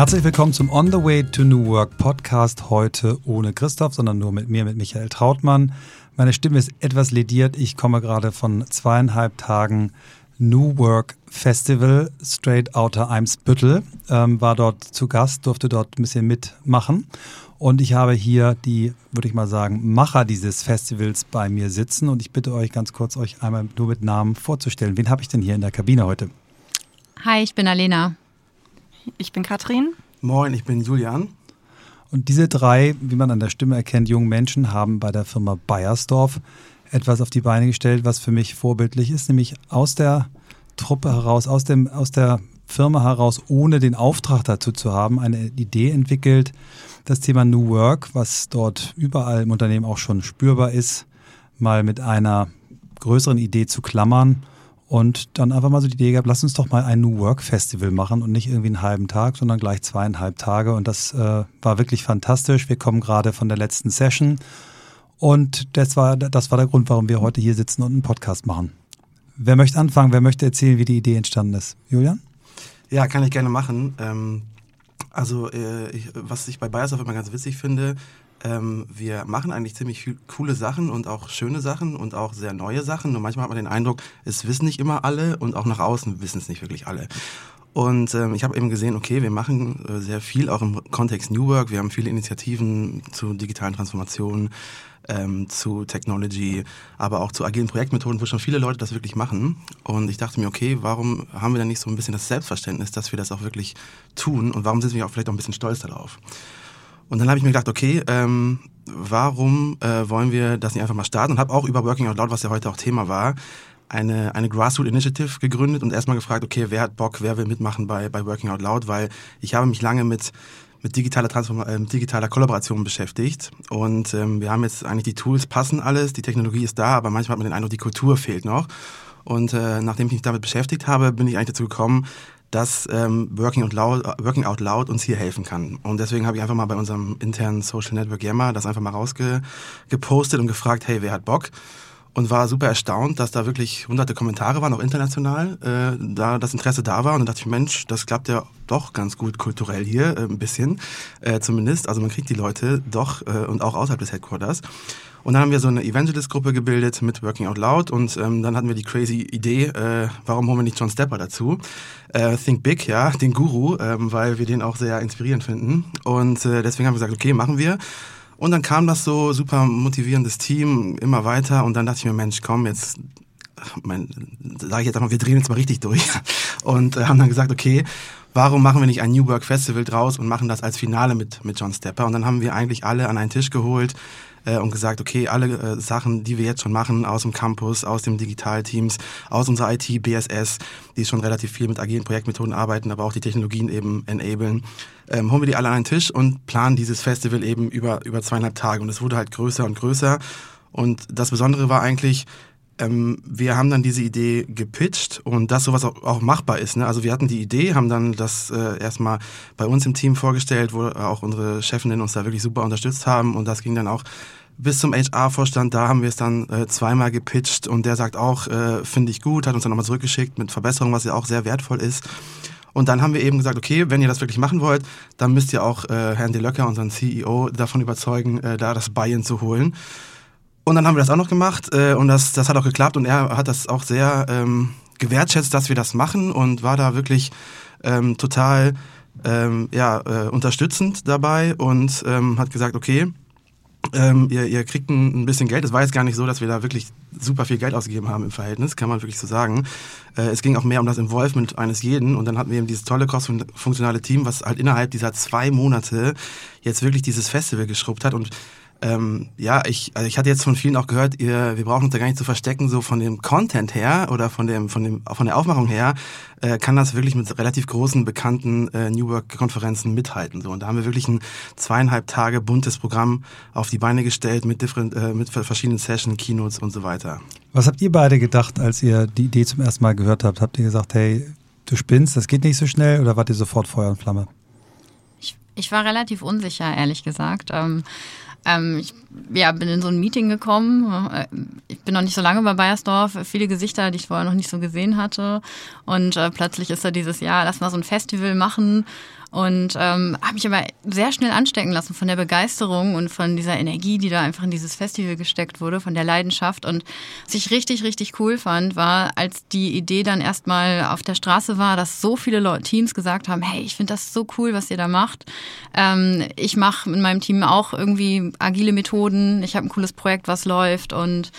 Herzlich willkommen zum On the Way to New Work Podcast. Heute ohne Christoph, sondern nur mit mir, mit Michael Trautmann. Meine Stimme ist etwas lediert. Ich komme gerade von zweieinhalb Tagen New Work Festival straight outer Eimsbüttel. Ähm, war dort zu Gast, durfte dort ein bisschen mitmachen. Und ich habe hier die, würde ich mal sagen, Macher dieses Festivals bei mir sitzen. Und ich bitte euch ganz kurz, euch einmal nur mit Namen vorzustellen. Wen habe ich denn hier in der Kabine heute? Hi, ich bin Alena. Ich bin Katrin. Moin, ich bin Julian. Und diese drei, wie man an der Stimme erkennt, jungen Menschen haben bei der Firma Bayersdorf etwas auf die Beine gestellt, was für mich vorbildlich ist, nämlich aus der Truppe heraus, aus, dem, aus der Firma heraus, ohne den Auftrag dazu zu haben, eine Idee entwickelt, das Thema New Work, was dort überall im Unternehmen auch schon spürbar ist, mal mit einer größeren Idee zu klammern und dann einfach mal so die Idee gehabt, lass uns doch mal ein New Work Festival machen und nicht irgendwie einen halben Tag, sondern gleich zweieinhalb Tage. Und das äh, war wirklich fantastisch. Wir kommen gerade von der letzten Session und das war, das war der Grund, warum wir heute hier sitzen und einen Podcast machen. Wer möchte anfangen? Wer möchte erzählen, wie die Idee entstanden ist? Julian? Ja, kann ich gerne machen. Ähm, also, äh, ich, was ich bei Bayersdorf immer ganz witzig finde, ähm, wir machen eigentlich ziemlich coole Sachen und auch schöne Sachen und auch sehr neue Sachen. Nur manchmal hat man den Eindruck, es wissen nicht immer alle und auch nach außen wissen es nicht wirklich alle. Und ähm, ich habe eben gesehen, okay, wir machen äh, sehr viel auch im Kontext New Work. Wir haben viele Initiativen zu digitalen Transformationen, ähm, zu Technology, aber auch zu agilen Projektmethoden, wo schon viele Leute das wirklich machen. Und ich dachte mir, okay, warum haben wir dann nicht so ein bisschen das Selbstverständnis, dass wir das auch wirklich tun und warum sind wir auch vielleicht auch ein bisschen stolz darauf? Und dann habe ich mir gedacht, okay, ähm, warum äh, wollen wir das nicht einfach mal starten? Und habe auch über Working Out Loud, was ja heute auch Thema war, eine, eine Grassroot Initiative gegründet und erstmal gefragt, okay, wer hat Bock, wer will mitmachen bei, bei Working Out Loud, weil ich habe mich lange mit mit digitaler Transform äh, digitaler Kollaboration beschäftigt und ähm, wir haben jetzt eigentlich die Tools passen alles, die Technologie ist da, aber manchmal hat man den Eindruck, die Kultur fehlt noch. Und äh, nachdem ich mich damit beschäftigt habe, bin ich eigentlich dazu gekommen, dass ähm, Working, Out Loud, Working Out Loud uns hier helfen kann. Und deswegen habe ich einfach mal bei unserem internen Social Network Yammer das einfach mal rausgepostet und gefragt, hey, wer hat Bock? und war super erstaunt, dass da wirklich hunderte Kommentare waren, auch international, äh, da das Interesse da war. Und dann dachte ich, Mensch, das klappt ja doch ganz gut kulturell hier, äh, ein bisschen äh, zumindest. Also man kriegt die Leute doch äh, und auch außerhalb des Headquarters. Und dann haben wir so eine Evangelist-Gruppe gebildet mit Working Out Loud und ähm, dann hatten wir die crazy Idee, äh, warum holen wir nicht John Stepper dazu? Äh, Think Big, ja, den Guru, ähm, weil wir den auch sehr inspirierend finden. Und äh, deswegen haben wir gesagt, okay, machen wir. Und dann kam das so super motivierendes Team immer weiter und dann dachte ich mir, Mensch, komm, jetzt mein, sage ich jetzt einmal, wir drehen jetzt mal richtig durch und äh, haben dann gesagt, okay, warum machen wir nicht ein New Work Festival draus und machen das als Finale mit mit John Stepper und dann haben wir eigentlich alle an einen Tisch geholt äh, und gesagt, okay, alle äh, Sachen, die wir jetzt schon machen aus dem Campus, aus dem Digitalteams, aus unserer IT, BSS, die schon relativ viel mit agilen Projektmethoden arbeiten, aber auch die Technologien eben enablen, ähm, holen wir die alle an einen Tisch und planen dieses Festival eben über, über zweieinhalb Tage. Und es wurde halt größer und größer. Und das Besondere war eigentlich, ähm, wir haben dann diese Idee gepitcht und dass sowas auch, auch machbar ist. Ne? Also wir hatten die Idee, haben dann das äh, erstmal bei uns im Team vorgestellt, wo auch unsere Chefinnen uns da wirklich super unterstützt haben und das ging dann auch bis zum HR-Vorstand, da haben wir es dann äh, zweimal gepitcht und der sagt auch, äh, finde ich gut, hat uns dann nochmal zurückgeschickt mit Verbesserungen, was ja auch sehr wertvoll ist. Und dann haben wir eben gesagt, okay, wenn ihr das wirklich machen wollt, dann müsst ihr auch äh, Herrn De Löcker, unseren CEO, davon überzeugen, äh, da das Buy-in zu holen. Und dann haben wir das auch noch gemacht äh, und das, das hat auch geklappt und er hat das auch sehr ähm, gewertschätzt, dass wir das machen und war da wirklich ähm, total ähm, ja, äh, unterstützend dabei und ähm, hat gesagt, okay, ähm, ihr, ihr kriegt ein, ein, bisschen Geld. Es war jetzt gar nicht so, dass wir da wirklich super viel Geld ausgegeben haben im Verhältnis, kann man wirklich so sagen. Äh, es ging auch mehr um das Involvement eines jeden und dann hatten wir eben dieses tolle cross-funktionale Team, was halt innerhalb dieser zwei Monate jetzt wirklich dieses Festival geschrubbt hat und ähm, ja, ich, also ich hatte jetzt von vielen auch gehört, ihr, wir brauchen uns da gar nicht zu verstecken, so von dem Content her oder von dem, von dem, von der Aufmachung her, äh, kann das wirklich mit relativ großen bekannten äh, New Work-Konferenzen mithalten. So und da haben wir wirklich ein zweieinhalb Tage buntes Programm auf die Beine gestellt mit different, äh, mit verschiedenen Sessions, Keynotes und so weiter. Was habt ihr beide gedacht, als ihr die Idee zum ersten Mal gehört habt? Habt ihr gesagt, hey, du spinnst, das geht nicht so schnell, oder wart ihr sofort Feuer und Flamme? Ich, ich war relativ unsicher, ehrlich gesagt. Ähm, ähm, ich ja, bin in so ein Meeting gekommen. Äh, ich bin noch nicht so lange bei Bayersdorf. Viele Gesichter, die ich vorher noch nicht so gesehen hatte. Und äh, plötzlich ist da dieses Jahr, lass mal so ein Festival machen. Und ähm, habe mich aber sehr schnell anstecken lassen von der Begeisterung und von dieser Energie, die da einfach in dieses Festival gesteckt wurde, von der Leidenschaft. Und was ich richtig, richtig cool fand, war, als die Idee dann erstmal auf der Straße war, dass so viele Teams gesagt haben, hey, ich finde das so cool, was ihr da macht. Ähm, ich mache in meinem Team auch irgendwie agile Methoden. Ich habe ein cooles Projekt, was läuft und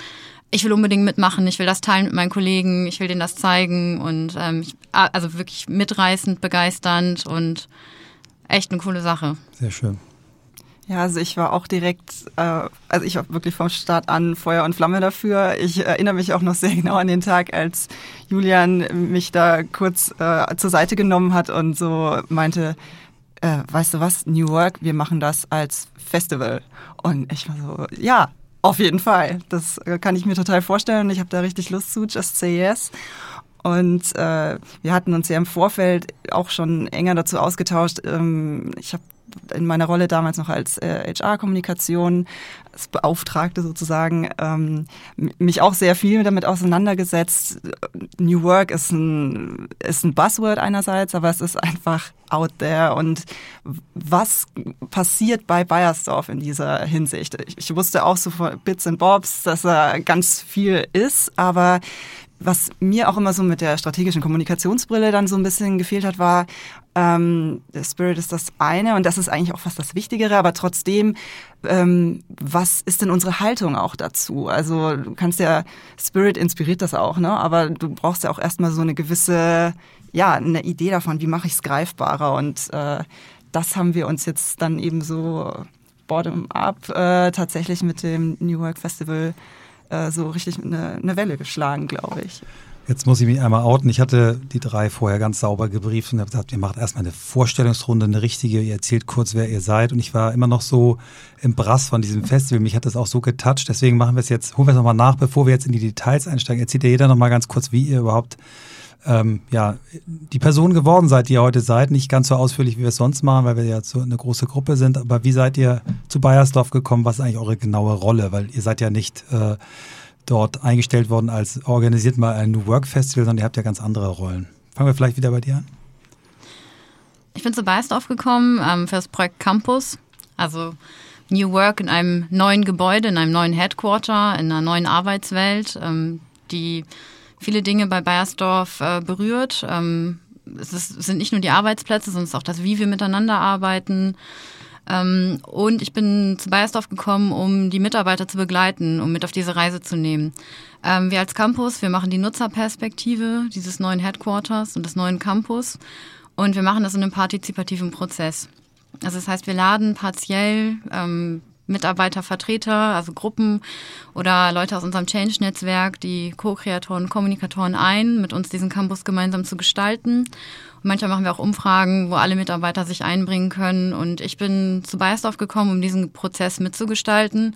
ich will unbedingt mitmachen, ich will das teilen mit meinen Kollegen, ich will denen das zeigen und ähm, ich, also wirklich mitreißend, begeisternd und echt eine coole Sache. Sehr schön. Ja, also ich war auch direkt, äh, also ich war wirklich vom Start an Feuer und Flamme dafür. Ich erinnere mich auch noch sehr genau an den Tag, als Julian mich da kurz äh, zur Seite genommen hat und so meinte, äh, weißt du was, New Work, wir machen das als Festival. Und ich war so, ja, auf jeden Fall. Das äh, kann ich mir total vorstellen. Ich habe da richtig Lust zu, Just Say Yes. Und äh, wir hatten uns ja im Vorfeld auch schon enger dazu ausgetauscht. Ähm, ich habe in meiner Rolle damals noch als äh, HR-Kommunikation, als Beauftragte sozusagen, ähm, mich auch sehr viel damit auseinandergesetzt. New Work ist ein, ist ein Buzzword einerseits, aber es ist einfach out there. Und was passiert bei Bayersdorf in dieser Hinsicht? Ich, ich wusste auch so von Bits and Bobs, dass er ganz viel ist, aber was mir auch immer so mit der strategischen Kommunikationsbrille dann so ein bisschen gefehlt hat, war, ähm, der Spirit ist das eine und das ist eigentlich auch fast das Wichtigere, aber trotzdem, ähm, was ist denn unsere Haltung auch dazu? Also du kannst ja, Spirit inspiriert das auch, ne? aber du brauchst ja auch erstmal so eine gewisse, ja, eine Idee davon, wie mache ich es greifbarer und äh, das haben wir uns jetzt dann eben so bottom-up äh, tatsächlich mit dem New Work Festival äh, so richtig eine, eine Welle geschlagen, glaube ich. Jetzt muss ich mich einmal outen. Ich hatte die drei vorher ganz sauber gebrieft und habe gesagt, ihr macht erstmal eine Vorstellungsrunde, eine richtige, ihr erzählt kurz, wer ihr seid. Und ich war immer noch so im Brass von diesem Festival. Mich hat das auch so getoucht. Deswegen machen wir es jetzt, holen wir es nochmal nach, bevor wir jetzt in die Details einsteigen. Erzählt ihr jeder nochmal ganz kurz, wie ihr überhaupt ähm, ja, die Person geworden seid, die ihr heute seid. Nicht ganz so ausführlich, wie wir es sonst machen, weil wir ja so eine große Gruppe sind. Aber wie seid ihr zu Bayersdorf gekommen? Was ist eigentlich eure genaue Rolle? Weil ihr seid ja nicht äh, dort eingestellt worden als organisiert mal ein New Work Festival, sondern ihr habt ja ganz andere Rollen. Fangen wir vielleicht wieder bei dir an. Ich bin zu Bayersdorf gekommen ähm, für das Projekt Campus. Also New Work in einem neuen Gebäude, in einem neuen Headquarter, in einer neuen Arbeitswelt, ähm, die viele Dinge bei Bayersdorf äh, berührt. Ähm, es, ist, es, sind nicht nur die Arbeitsplätze, sondern es ist auch das, wie wir miteinander arbeiten. Ähm, und ich bin zu Bayersdorf gekommen, um die Mitarbeiter zu begleiten, um mit auf diese Reise zu nehmen. Ähm, wir als Campus, wir machen die Nutzerperspektive dieses neuen Headquarters und des neuen Campus. Und wir machen das in einem partizipativen Prozess. Also das heißt, wir laden partiell ähm, Mitarbeitervertreter, also Gruppen oder Leute aus unserem Change-Netzwerk, die Co-Kreatoren, Kommunikatoren ein, mit uns diesen Campus gemeinsam zu gestalten. Und manchmal machen wir auch Umfragen, wo alle Mitarbeiter sich einbringen können. Und ich bin zu Bayersdorf gekommen, um diesen Prozess mitzugestalten,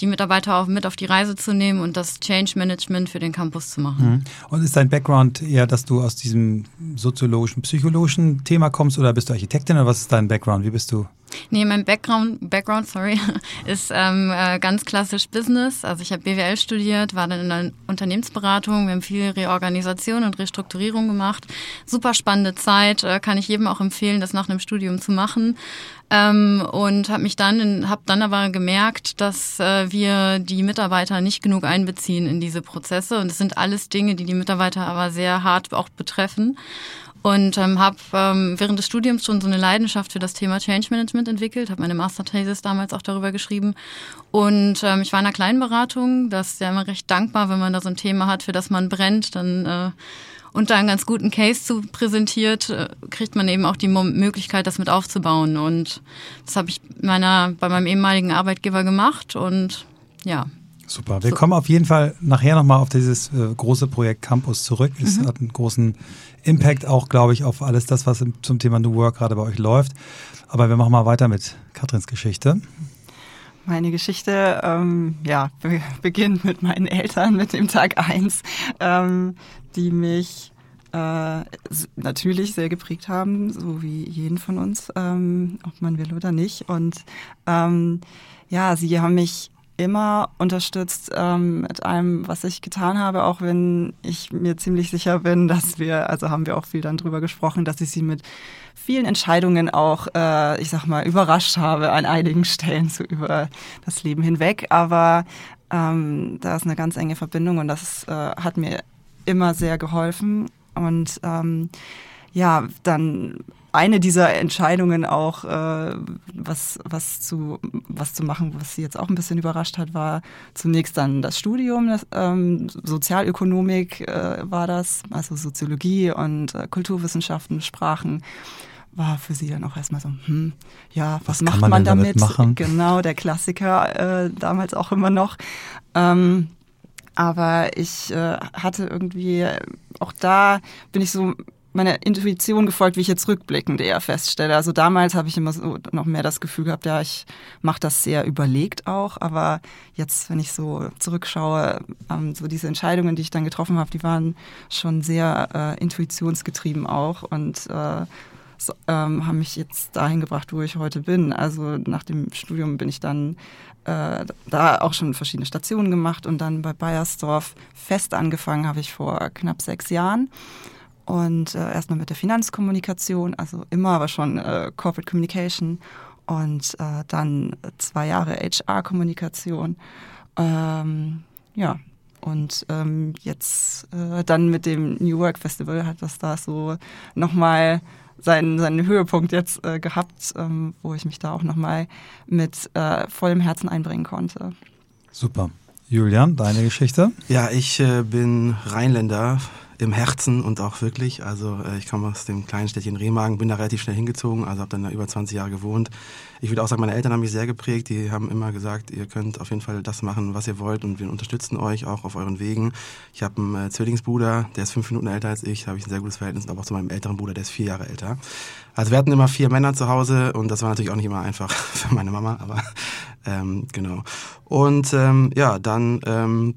die Mitarbeiter auch mit auf die Reise zu nehmen und das Change Management für den Campus zu machen. Mhm. Und ist dein Background eher, dass du aus diesem soziologischen, psychologischen Thema kommst oder bist du Architektin oder was ist dein Background? Wie bist du? Nee, mein Background, Background sorry, ist ähm, äh, ganz klassisch Business. Also ich habe BWL studiert, war dann in der Unternehmensberatung. Wir haben viel Reorganisation und Restrukturierung gemacht. Super spannende Zeit, äh, kann ich jedem auch empfehlen, das nach einem Studium zu machen. Ähm, und habe mich dann, habe dann aber gemerkt, dass äh, wir die Mitarbeiter nicht genug einbeziehen in diese Prozesse. Und es sind alles Dinge, die die Mitarbeiter aber sehr hart auch betreffen und ähm, habe ähm, während des Studiums schon so eine Leidenschaft für das Thema Change Management entwickelt, habe meine Masterthesis damals auch darüber geschrieben und ähm, ich war in einer kleinen Beratung, das ist ja immer recht dankbar, wenn man da so ein Thema hat, für das man brennt, dann äh, und da einen ganz guten Case zu präsentiert, äh, kriegt man eben auch die Möglichkeit, das mit aufzubauen und das habe ich meiner bei meinem ehemaligen Arbeitgeber gemacht und ja, Super. Wir so. kommen auf jeden Fall nachher nochmal auf dieses äh, große Projekt Campus zurück. Es mhm. hat einen großen Impact auch, glaube ich, auf alles das, was zum Thema New Work gerade bei euch läuft. Aber wir machen mal weiter mit Katrins Geschichte. Meine Geschichte, ähm, ja, be beginnt mit meinen Eltern, mit dem Tag eins, ähm, die mich äh, natürlich sehr geprägt haben, so wie jeden von uns, ähm, ob man will oder nicht. Und ähm, ja, sie haben mich immer unterstützt ähm, mit allem, was ich getan habe, auch wenn ich mir ziemlich sicher bin, dass wir, also haben wir auch viel dann drüber gesprochen, dass ich sie mit vielen Entscheidungen auch, äh, ich sag mal, überrascht habe an einigen Stellen so über das Leben hinweg. Aber ähm, da ist eine ganz enge Verbindung und das äh, hat mir immer sehr geholfen. Und ähm, ja, dann eine dieser Entscheidungen auch, äh, was, was, zu, was zu machen, was sie jetzt auch ein bisschen überrascht hat, war zunächst dann das Studium, das, ähm, Sozialökonomik äh, war das, also Soziologie und äh, Kulturwissenschaften, Sprachen war für sie dann auch erstmal so, hm, ja, was, was macht man, man damit? damit genau, der Klassiker äh, damals auch immer noch. Ähm, aber ich äh, hatte irgendwie, auch da bin ich so meiner Intuition gefolgt, wie ich jetzt rückblickend eher feststelle. Also damals habe ich immer so noch mehr das Gefühl gehabt, ja, ich mache das sehr überlegt auch. Aber jetzt, wenn ich so zurückschaue, ähm, so diese Entscheidungen, die ich dann getroffen habe, die waren schon sehr äh, intuitionsgetrieben auch und äh, so, ähm, haben mich jetzt dahin gebracht, wo ich heute bin. Also nach dem Studium bin ich dann äh, da auch schon verschiedene Stationen gemacht und dann bei Bayersdorf fest angefangen habe ich vor knapp sechs Jahren. Und äh, erstmal mit der Finanzkommunikation, also immer aber schon äh, Corporate Communication und äh, dann zwei Jahre HR-Kommunikation. Ähm, ja, und ähm, jetzt äh, dann mit dem New Work Festival hat das da so nochmal seinen, seinen Höhepunkt jetzt äh, gehabt, ähm, wo ich mich da auch nochmal mit äh, vollem Herzen einbringen konnte. Super. Julian, deine Geschichte? Ja, ich äh, bin Rheinländer im Herzen und auch wirklich. Also äh, ich komme aus dem kleinen Städtchen Remagen, bin da relativ schnell hingezogen, also habe dann da über 20 Jahre gewohnt. Ich würde auch sagen, meine Eltern haben mich sehr geprägt. Die haben immer gesagt, ihr könnt auf jeden Fall das machen, was ihr wollt und wir unterstützen euch auch auf euren Wegen. Ich habe einen äh, Zwillingsbruder, der ist fünf Minuten älter als ich, da habe ich ein sehr gutes Verhältnis, aber auch zu meinem älteren Bruder, der ist vier Jahre älter. Also wir hatten immer vier Männer zu Hause und das war natürlich auch nicht immer einfach für meine Mama, aber ähm, genau. Und ähm, ja, dann ähm,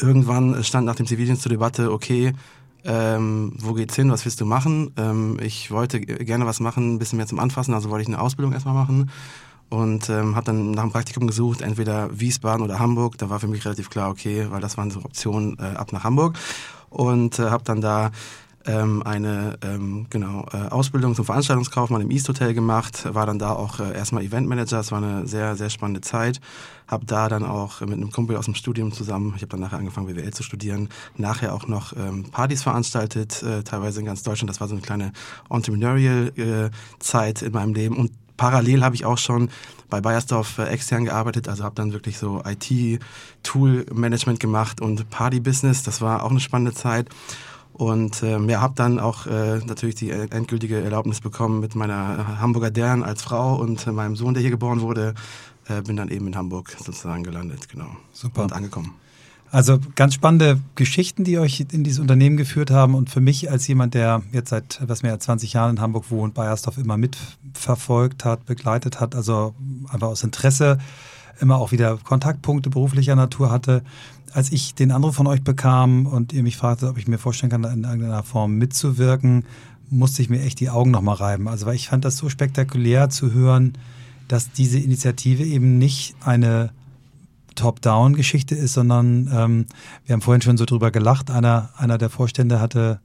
irgendwann stand nach dem Zivildienst zur Debatte, okay, ähm, wo geht's hin, was willst du machen? Ähm, ich wollte gerne was machen, ein bisschen mehr zum Anfassen, also wollte ich eine Ausbildung erstmal machen und ähm, habe dann nach einem Praktikum gesucht, entweder Wiesbaden oder Hamburg. Da war für mich relativ klar, okay, weil das waren so Optionen äh, ab nach Hamburg und äh, habe dann da ähm, eine ähm, genau, äh, Ausbildung zum Veranstaltungskaufmann im East Hotel gemacht, war dann da auch äh, erstmal Eventmanager, es war eine sehr, sehr spannende Zeit. Habe da dann auch mit einem Kumpel aus dem Studium zusammen, ich habe dann nachher angefangen BWL zu studieren, nachher auch noch ähm, Partys veranstaltet, äh, teilweise in ganz Deutschland. Das war so eine kleine Entrepreneurial-Zeit äh, in meinem Leben und parallel habe ich auch schon bei Bayersdorf äh, extern gearbeitet, also habe dann wirklich so IT-Tool-Management gemacht und Party-Business. Das war auch eine spannende Zeit. Und ähm, ja, habe dann auch äh, natürlich die endgültige Erlaubnis bekommen mit meiner Hamburger Dern als Frau und äh, meinem Sohn, der hier geboren wurde. Äh, bin dann eben in Hamburg sozusagen gelandet, genau. Super. Und angekommen. Also ganz spannende Geschichten, die euch in dieses Unternehmen geführt haben. Und für mich als jemand, der jetzt seit etwas mehr als 20 Jahren in Hamburg wohnt, Bayersdorf immer mitverfolgt hat, begleitet hat, also einfach aus Interesse immer auch wieder Kontaktpunkte beruflicher Natur hatte, als ich den Anruf von euch bekam und ihr mich fragte, ob ich mir vorstellen kann, in irgendeiner Form mitzuwirken, musste ich mir echt die Augen nochmal reiben. Also weil ich fand das so spektakulär zu hören, dass diese Initiative eben nicht eine Top-Down-Geschichte ist, sondern ähm, wir haben vorhin schon so drüber gelacht. Einer, einer der Vorstände hatte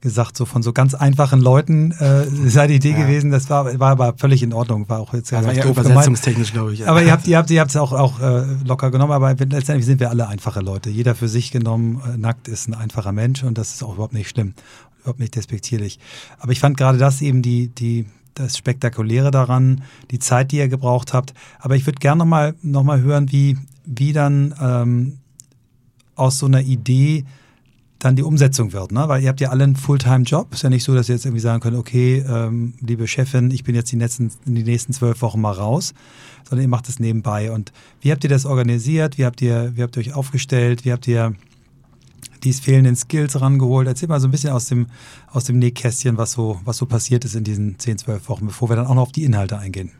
gesagt, so von so ganz einfachen Leuten äh, sei die Idee ja. gewesen. Das war, war aber völlig in Ordnung. War auch jetzt ja, ja übersetzungstechnisch, glaube ich. Ja. Aber ihr habt, ihr habt, ihr habt es auch, auch äh, locker genommen. Aber letztendlich sind wir alle einfache Leute. Jeder für sich genommen, äh, nackt ist ein einfacher Mensch und das ist auch überhaupt nicht schlimm, überhaupt nicht despektierlich. Aber ich fand gerade das eben die die das Spektakuläre daran, die Zeit, die ihr gebraucht habt. Aber ich würde gerne nochmal noch mal hören, wie wie dann ähm, aus so einer Idee dann die Umsetzung wird, ne? Weil ihr habt ja alle einen Fulltime-Job. Ist ja nicht so, dass ihr jetzt irgendwie sagen könnt, okay, ähm, liebe Chefin, ich bin jetzt die nächsten, die nächsten zwölf Wochen mal raus, sondern ihr macht es nebenbei. Und wie habt ihr das organisiert? Wie habt ihr, wie habt ihr euch aufgestellt? Wie habt ihr die fehlenden Skills rangeholt? Erzähl mal so ein bisschen aus dem, aus dem Nähkästchen, was so, was so passiert ist in diesen zehn, zwölf Wochen, bevor wir dann auch noch auf die Inhalte eingehen.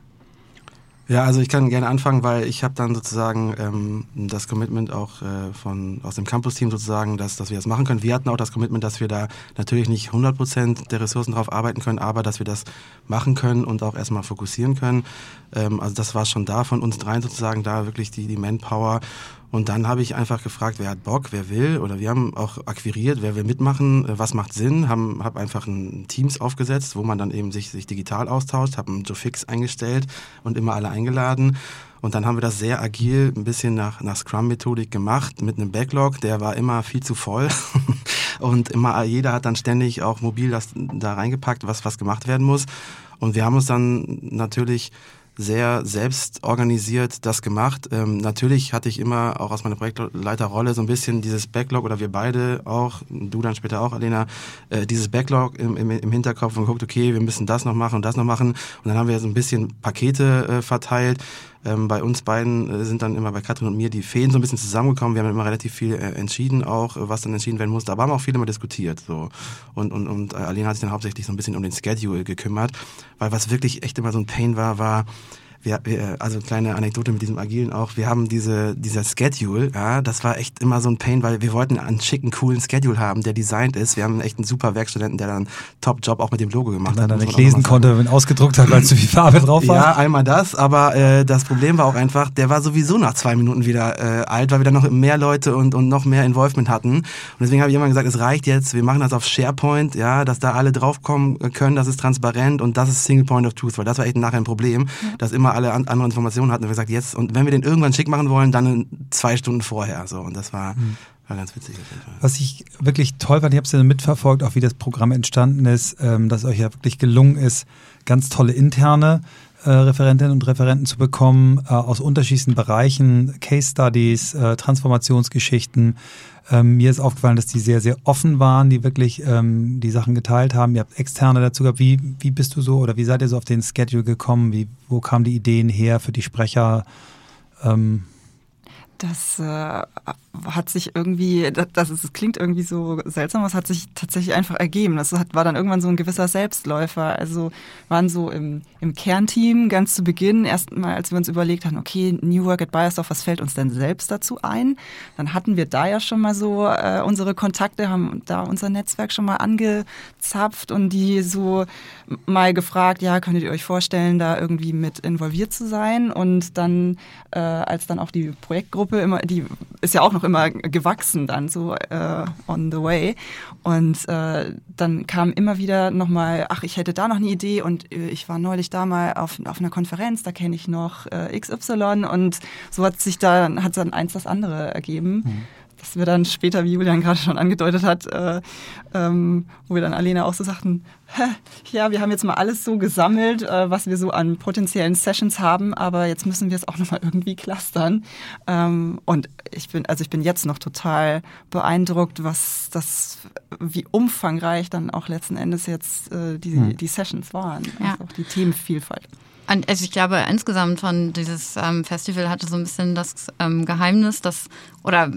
Ja, also ich kann gerne anfangen, weil ich habe dann sozusagen ähm, das Commitment auch äh, von aus dem Campus-Team sozusagen, dass, dass wir das machen können. Wir hatten auch das Commitment, dass wir da natürlich nicht 100 Prozent der Ressourcen drauf arbeiten können, aber dass wir das machen können und auch erstmal fokussieren können. Ähm, also das war schon da von uns dreien sozusagen, da wirklich die, die Manpower. Und dann habe ich einfach gefragt, wer hat Bock, wer will, oder wir haben auch akquiriert, wer will mitmachen, äh, was macht Sinn, haben hab einfach ein Teams aufgesetzt, wo man dann eben sich, sich digital austauscht, habe einen Joe Fix eingestellt und immer alle eingeladen. Und dann haben wir das sehr agil, ein bisschen nach, nach Scrum-Methodik gemacht, mit einem Backlog, der war immer viel zu voll. und immer, jeder hat dann ständig auch mobil das da reingepackt, was, was gemacht werden muss. Und wir haben uns dann natürlich sehr selbst das gemacht. Ähm, natürlich hatte ich immer auch aus meiner Projektleiterrolle so ein bisschen dieses Backlog oder wir beide auch, du dann später auch, Alena, äh, dieses Backlog im, im, im Hinterkopf und geguckt, okay, wir müssen das noch machen und das noch machen. Und dann haben wir so ein bisschen Pakete äh, verteilt. Ähm, bei uns beiden äh, sind dann immer bei Katrin und mir die Fäden so ein bisschen zusammengekommen. Wir haben immer relativ viel äh, entschieden, auch äh, was dann entschieden werden musste. Aber haben auch viel immer diskutiert. So. Und, und, und äh, Alena hat sich dann hauptsächlich so ein bisschen um den Schedule gekümmert. Weil was wirklich echt immer so ein Pain war, war, wir, wir, also kleine Anekdote mit diesem Agilen auch, wir haben diese, dieser Schedule, ja, das war echt immer so ein Pain, weil wir wollten einen schicken, coolen Schedule haben, der designt ist. Wir haben echt einen super Werkstudenten, der dann Top-Job auch mit dem Logo gemacht hat. Dann nicht lesen konnte, wenn ausgedruckt hat, weil zu viel Farbe drauf war. Ja, einmal das, aber äh, das Problem war auch einfach, der war sowieso nach zwei Minuten wieder äh, alt, weil wir dann noch mehr Leute und, und noch mehr Involvement hatten. Und deswegen habe ich immer gesagt, es reicht jetzt, wir machen das auf SharePoint, ja, dass da alle draufkommen können, das ist transparent und das ist Single Point of Truth, weil das war echt nachher ein Problem, ja. dass immer alle andere Informationen hatten. Und wir gesagt, jetzt, und wenn wir den irgendwann schick machen wollen, dann zwei Stunden vorher. So, und das war, mhm. war ganz witzig. Was ich wirklich toll fand, ich habe es ja mitverfolgt, auch wie das Programm entstanden ist, ähm, dass euch ja wirklich gelungen ist, ganz tolle interne äh, Referentinnen und Referenten zu bekommen äh, aus unterschiedlichsten Bereichen, Case Studies, äh, Transformationsgeschichten. Ähm, mir ist aufgefallen, dass die sehr, sehr offen waren, die wirklich ähm, die Sachen geteilt haben. Ihr habt Externe dazu gehabt. Wie, wie bist du so oder wie seid ihr so auf den Schedule gekommen? Wie, wo kamen die Ideen her für die Sprecher? Ähm, das äh, hat sich irgendwie, das, ist, das klingt irgendwie so seltsam, aber es hat sich tatsächlich einfach ergeben. Das hat, war dann irgendwann so ein gewisser Selbstläufer. Also waren so im, im Kernteam ganz zu Beginn, erstmal als wir uns überlegt haben, okay, New Work at Biosdorf, was fällt uns denn selbst dazu ein? Dann hatten wir da ja schon mal so äh, unsere Kontakte, haben da unser Netzwerk schon mal angezapft und die so mal gefragt, ja, könntet ihr euch vorstellen, da irgendwie mit involviert zu sein? Und dann, äh, als dann auch die Projektgruppe immer, die ist ja auch noch immer gewachsen dann so äh, on the way. Und äh, dann kam immer wieder nochmal, ach, ich hätte da noch eine Idee und äh, ich war neulich da mal auf, auf einer Konferenz, da kenne ich noch äh, XY und so hat sich da, hat dann eins das andere ergeben. Mhm dass wir dann später, wie Julian gerade schon angedeutet hat, äh, ähm, wo wir dann Alena auch so sagten, ja, wir haben jetzt mal alles so gesammelt, äh, was wir so an potenziellen Sessions haben, aber jetzt müssen wir es auch nochmal irgendwie clustern. Ähm, und ich bin, also ich bin jetzt noch total beeindruckt, was das, wie umfangreich dann auch letzten Endes jetzt äh, die, hm. die Sessions waren, ja. also auch die Themenvielfalt. Also ich glaube insgesamt von dieses ähm, Festival hatte so ein bisschen das ähm, Geheimnis, dass oder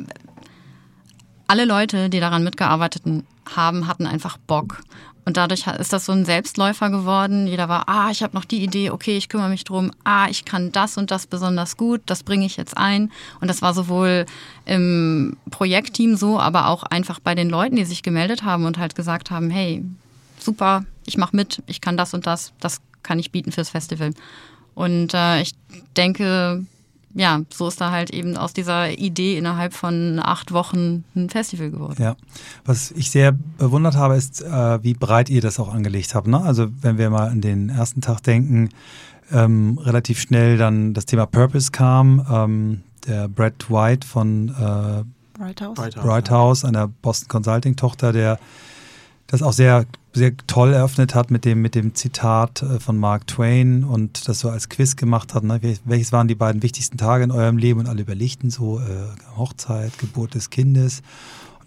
alle Leute, die daran mitgearbeitet haben, hatten einfach Bock. Und dadurch ist das so ein Selbstläufer geworden. Jeder war, ah, ich habe noch die Idee, okay, ich kümmere mich drum, ah, ich kann das und das besonders gut, das bringe ich jetzt ein. Und das war sowohl im Projektteam so, aber auch einfach bei den Leuten, die sich gemeldet haben und halt gesagt haben, hey, super, ich mache mit, ich kann das und das, das kann ich bieten fürs Festival. Und äh, ich denke, ja, so ist da halt eben aus dieser Idee innerhalb von acht Wochen ein Festival geworden. Ja, was ich sehr bewundert habe, ist, äh, wie breit ihr das auch angelegt habt. Ne? Also wenn wir mal an den ersten Tag denken, ähm, relativ schnell dann das Thema Purpose kam. Ähm, der Brad White von äh, Bright House, Bright House einer Boston Consulting Tochter, der das auch sehr, sehr toll eröffnet hat mit dem, mit dem Zitat äh, von Mark Twain und das so als Quiz gemacht hat. Ne? Welches waren die beiden wichtigsten Tage in eurem Leben? Und alle überlegten so äh, Hochzeit, Geburt des Kindes.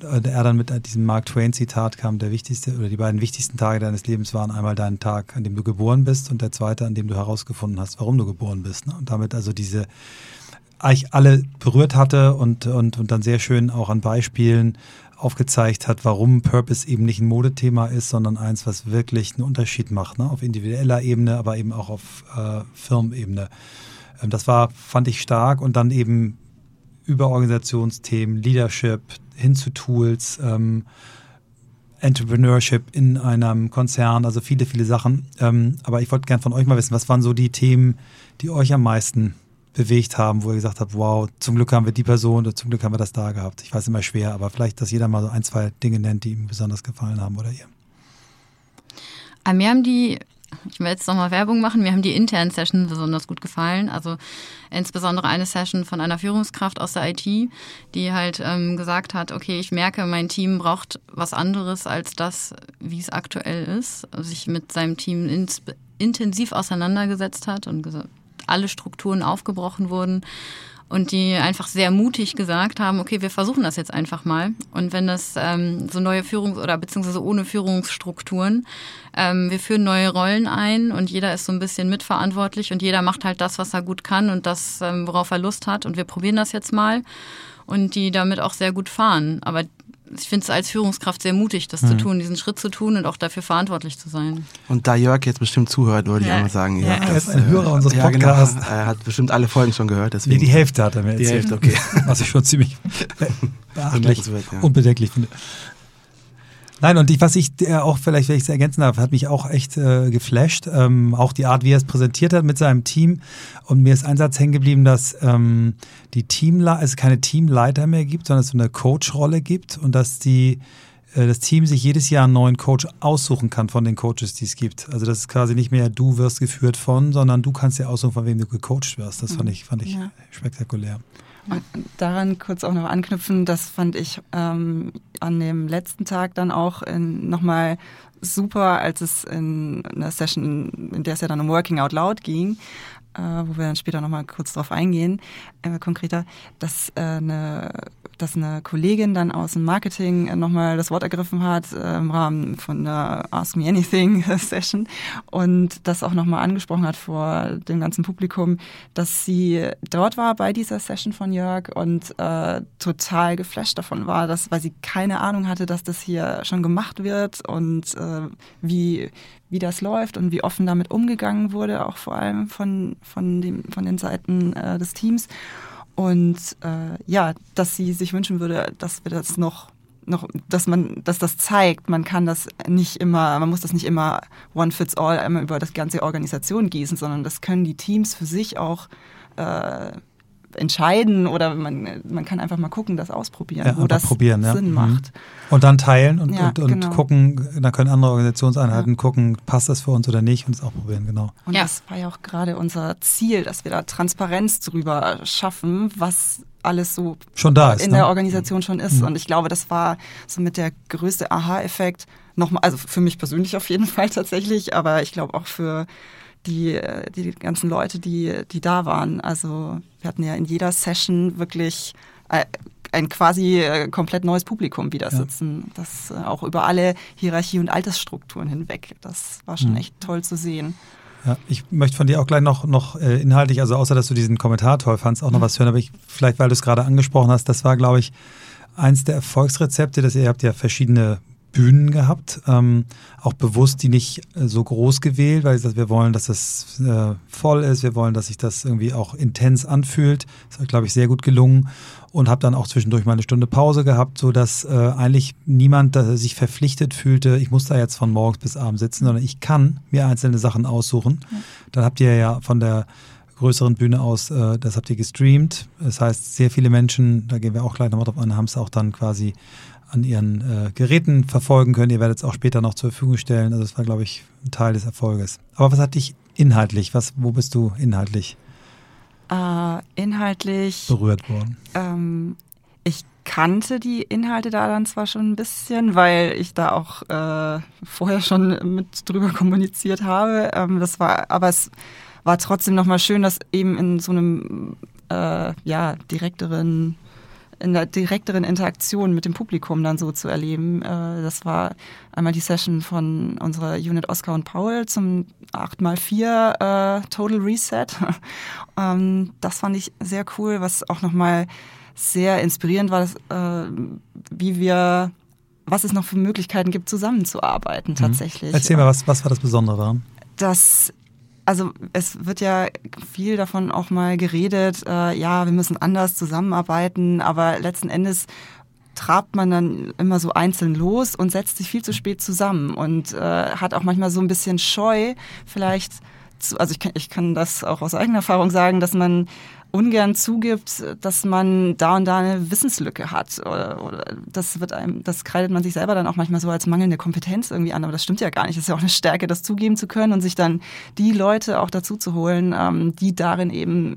Und äh, er dann mit diesem Mark Twain-Zitat kam, der wichtigste oder die beiden wichtigsten Tage deines Lebens waren einmal dein Tag, an dem du geboren bist und der zweite, an dem du herausgefunden hast, warum du geboren bist. Ne? Und damit also diese eigentlich alle berührt hatte und, und, und dann sehr schön auch an Beispielen aufgezeigt hat, warum Purpose eben nicht ein Modethema ist, sondern eins, was wirklich einen Unterschied macht, ne? auf individueller Ebene, aber eben auch auf äh, Firmenebene. Ähm, das war, fand ich stark und dann eben über Organisationsthemen, Leadership hin zu Tools, ähm, Entrepreneurship in einem Konzern, also viele, viele Sachen. Ähm, aber ich wollte gerne von euch mal wissen, was waren so die Themen, die euch am meisten bewegt haben, wo ihr gesagt habt, wow, zum Glück haben wir die Person oder zum Glück haben wir das da gehabt. Ich weiß immer schwer, aber vielleicht, dass jeder mal so ein, zwei Dinge nennt, die ihm besonders gefallen haben oder ihr. Ah, mir haben die, ich will jetzt nochmal Werbung machen, mir haben die internen Sessions besonders gut gefallen. Also insbesondere eine Session von einer Führungskraft aus der IT, die halt ähm, gesagt hat, okay, ich merke, mein Team braucht was anderes als das, wie es aktuell ist. Sich mit seinem Team ins, intensiv auseinandergesetzt hat und gesagt, alle Strukturen aufgebrochen wurden und die einfach sehr mutig gesagt haben, okay, wir versuchen das jetzt einfach mal. Und wenn das ähm, so neue Führungs- oder beziehungsweise ohne Führungsstrukturen, ähm, wir führen neue Rollen ein und jeder ist so ein bisschen mitverantwortlich und jeder macht halt das, was er gut kann und das, ähm, worauf er Lust hat. Und wir probieren das jetzt mal und die damit auch sehr gut fahren. Aber ich finde es als Führungskraft sehr mutig, das mhm. zu tun, diesen Schritt zu tun und auch dafür verantwortlich zu sein. Und da Jörg jetzt bestimmt zuhört, würde ja. ich einmal sagen, ja, er ist ein Hörer unseres Podcasts. Ja, genau. Er hat bestimmt alle Folgen schon gehört. Deswegen. Nee, die Hälfte hat er mir erzählt. Die Hälfte, okay. Was ich schon ziemlich beachtlich, unbedenklich finde. Nein, und ich, was ich auch vielleicht, wenn ich es ergänzen darf, hat mich auch echt äh, geflasht. Ähm, auch die Art, wie er es präsentiert hat mit seinem Team. Und mir ist ein Satz hängen geblieben, dass ähm, die Teamle es keine Teamleiter mehr gibt, sondern es so eine Coach-Rolle gibt und dass die äh, das Team sich jedes Jahr einen neuen Coach aussuchen kann von den Coaches, die es gibt. Also das ist quasi nicht mehr du wirst geführt von, sondern du kannst dir aussuchen, von wem du gecoacht wirst. Das fand ich, fand ich ja. spektakulär. Und daran kurz auch noch anknüpfen, das fand ich ähm, an dem letzten Tag dann auch nochmal super, als es in einer Session, in der es ja dann um Working Out Loud ging, äh, wo wir dann später nochmal kurz drauf eingehen, äh, konkreter, dass äh, eine dass eine Kollegin dann aus dem Marketing nochmal das Wort ergriffen hat äh, im Rahmen von der Ask Me Anything Session und das auch nochmal angesprochen hat vor dem ganzen Publikum, dass sie dort war bei dieser Session von Jörg und äh, total geflasht davon war, dass, weil sie keine Ahnung hatte, dass das hier schon gemacht wird und äh, wie, wie das läuft und wie offen damit umgegangen wurde, auch vor allem von, von, dem, von den Seiten äh, des Teams. Und äh, ja, dass sie sich wünschen würde, dass wir das noch noch, dass man, dass das zeigt, man kann das nicht immer, man muss das nicht immer one fits all einmal über das ganze Organisation gießen, sondern das können die Teams für sich auch äh, entscheiden oder man, man kann einfach mal gucken, das ausprobieren, ja, wo das Sinn ja. Mhm. macht. Und dann teilen und, ja, und, und genau. gucken, dann können andere Organisationseinheiten gucken, passt das für uns oder nicht und es auch probieren, genau. Und das war ja auch gerade unser Ziel, dass wir da Transparenz drüber schaffen, was alles so schon da ist, in ne? der Organisation schon ist. Mhm. Und ich glaube, das war so mit der größte Aha-Effekt nochmal, also für mich persönlich auf jeden Fall tatsächlich, aber ich glaube auch für die, die ganzen Leute, die, die da waren. Also wir hatten ja in jeder Session wirklich äh, ein quasi äh, komplett neues Publikum wieder sitzen. Ja. Das äh, auch über alle Hierarchie- und Altersstrukturen hinweg. Das war schon mhm. echt toll zu sehen. Ja, ich möchte von dir auch gleich noch, noch äh, inhaltlich, also außer dass du diesen Kommentar toll fandst, auch noch mhm. was hören, aber ich, vielleicht, weil du es gerade angesprochen hast, das war, glaube ich, eins der Erfolgsrezepte, dass ihr habt ja verschiedene Bühnen gehabt, ähm, auch bewusst die nicht äh, so groß gewählt, weil wir wollen, dass das äh, voll ist, wir wollen, dass sich das irgendwie auch intens anfühlt. Das hat, glaube ich, sehr gut gelungen und habe dann auch zwischendurch mal eine Stunde Pause gehabt, so dass äh, eigentlich niemand sich verpflichtet fühlte, ich muss da jetzt von morgens bis abends sitzen, sondern ich kann mir einzelne Sachen aussuchen. Ja. Dann habt ihr ja von der größeren Bühne aus, äh, das habt ihr gestreamt. Das heißt, sehr viele Menschen, da gehen wir auch gleich nochmal drauf an, haben es auch dann quasi an ihren äh, Geräten verfolgen können. Ihr werdet es auch später noch zur Verfügung stellen. Also das war, glaube ich, ein Teil des Erfolges. Aber was hat dich inhaltlich, was, wo bist du inhaltlich? Äh, inhaltlich berührt worden. Ähm, ich kannte die Inhalte da dann zwar schon ein bisschen, weil ich da auch äh, vorher schon mit drüber kommuniziert habe. Ähm, das war, aber es war trotzdem nochmal schön, dass eben in so einem äh, ja direkteren in der direkteren Interaktion mit dem Publikum dann so zu erleben. Äh, das war einmal die Session von unserer Unit Oscar und Paul zum 8x4 äh, Total Reset. ähm, das fand ich sehr cool, was auch nochmal sehr inspirierend war, dass, äh, wie wir, was es noch für Möglichkeiten gibt, zusammenzuarbeiten mhm. tatsächlich. Erzähl mal, was, was war das Besondere daran? Dass also es wird ja viel davon auch mal geredet, äh, ja, wir müssen anders zusammenarbeiten, aber letzten Endes trabt man dann immer so einzeln los und setzt sich viel zu spät zusammen und äh, hat auch manchmal so ein bisschen Scheu, vielleicht, zu, also ich kann, ich kann das auch aus eigener Erfahrung sagen, dass man ungern zugibt, dass man da und da eine Wissenslücke hat. Oder, oder das wird einem, das kreidet man sich selber dann auch manchmal so als mangelnde Kompetenz irgendwie an, aber das stimmt ja gar nicht. Es ist ja auch eine Stärke, das zugeben zu können und sich dann die Leute auch dazu zu holen, ähm, die darin eben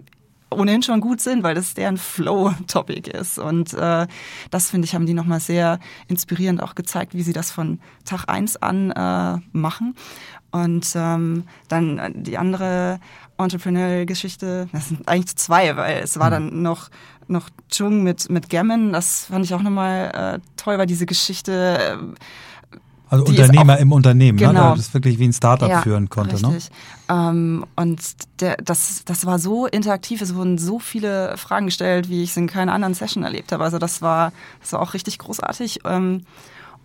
ohnehin schon gut sind, weil das deren Flow-Topic ist. Und äh, das, finde ich, haben die nochmal sehr inspirierend auch gezeigt, wie sie das von Tag eins an äh, machen. Und ähm, dann die andere Entrepreneurial-Geschichte, das sind eigentlich zwei, weil es war mhm. dann noch noch Chung mit mit Gammon, das fand ich auch nochmal äh, toll, weil diese Geschichte äh, also Unternehmer auch, im Unternehmen, genau. ne? der das wirklich wie ein Startup ja, führen konnte. Ne? Richtig. Ne? Ähm, und der, das, das war so interaktiv, es wurden so viele Fragen gestellt, wie ich es in keiner anderen Session erlebt habe. Also das war, das war auch richtig großartig. Ähm,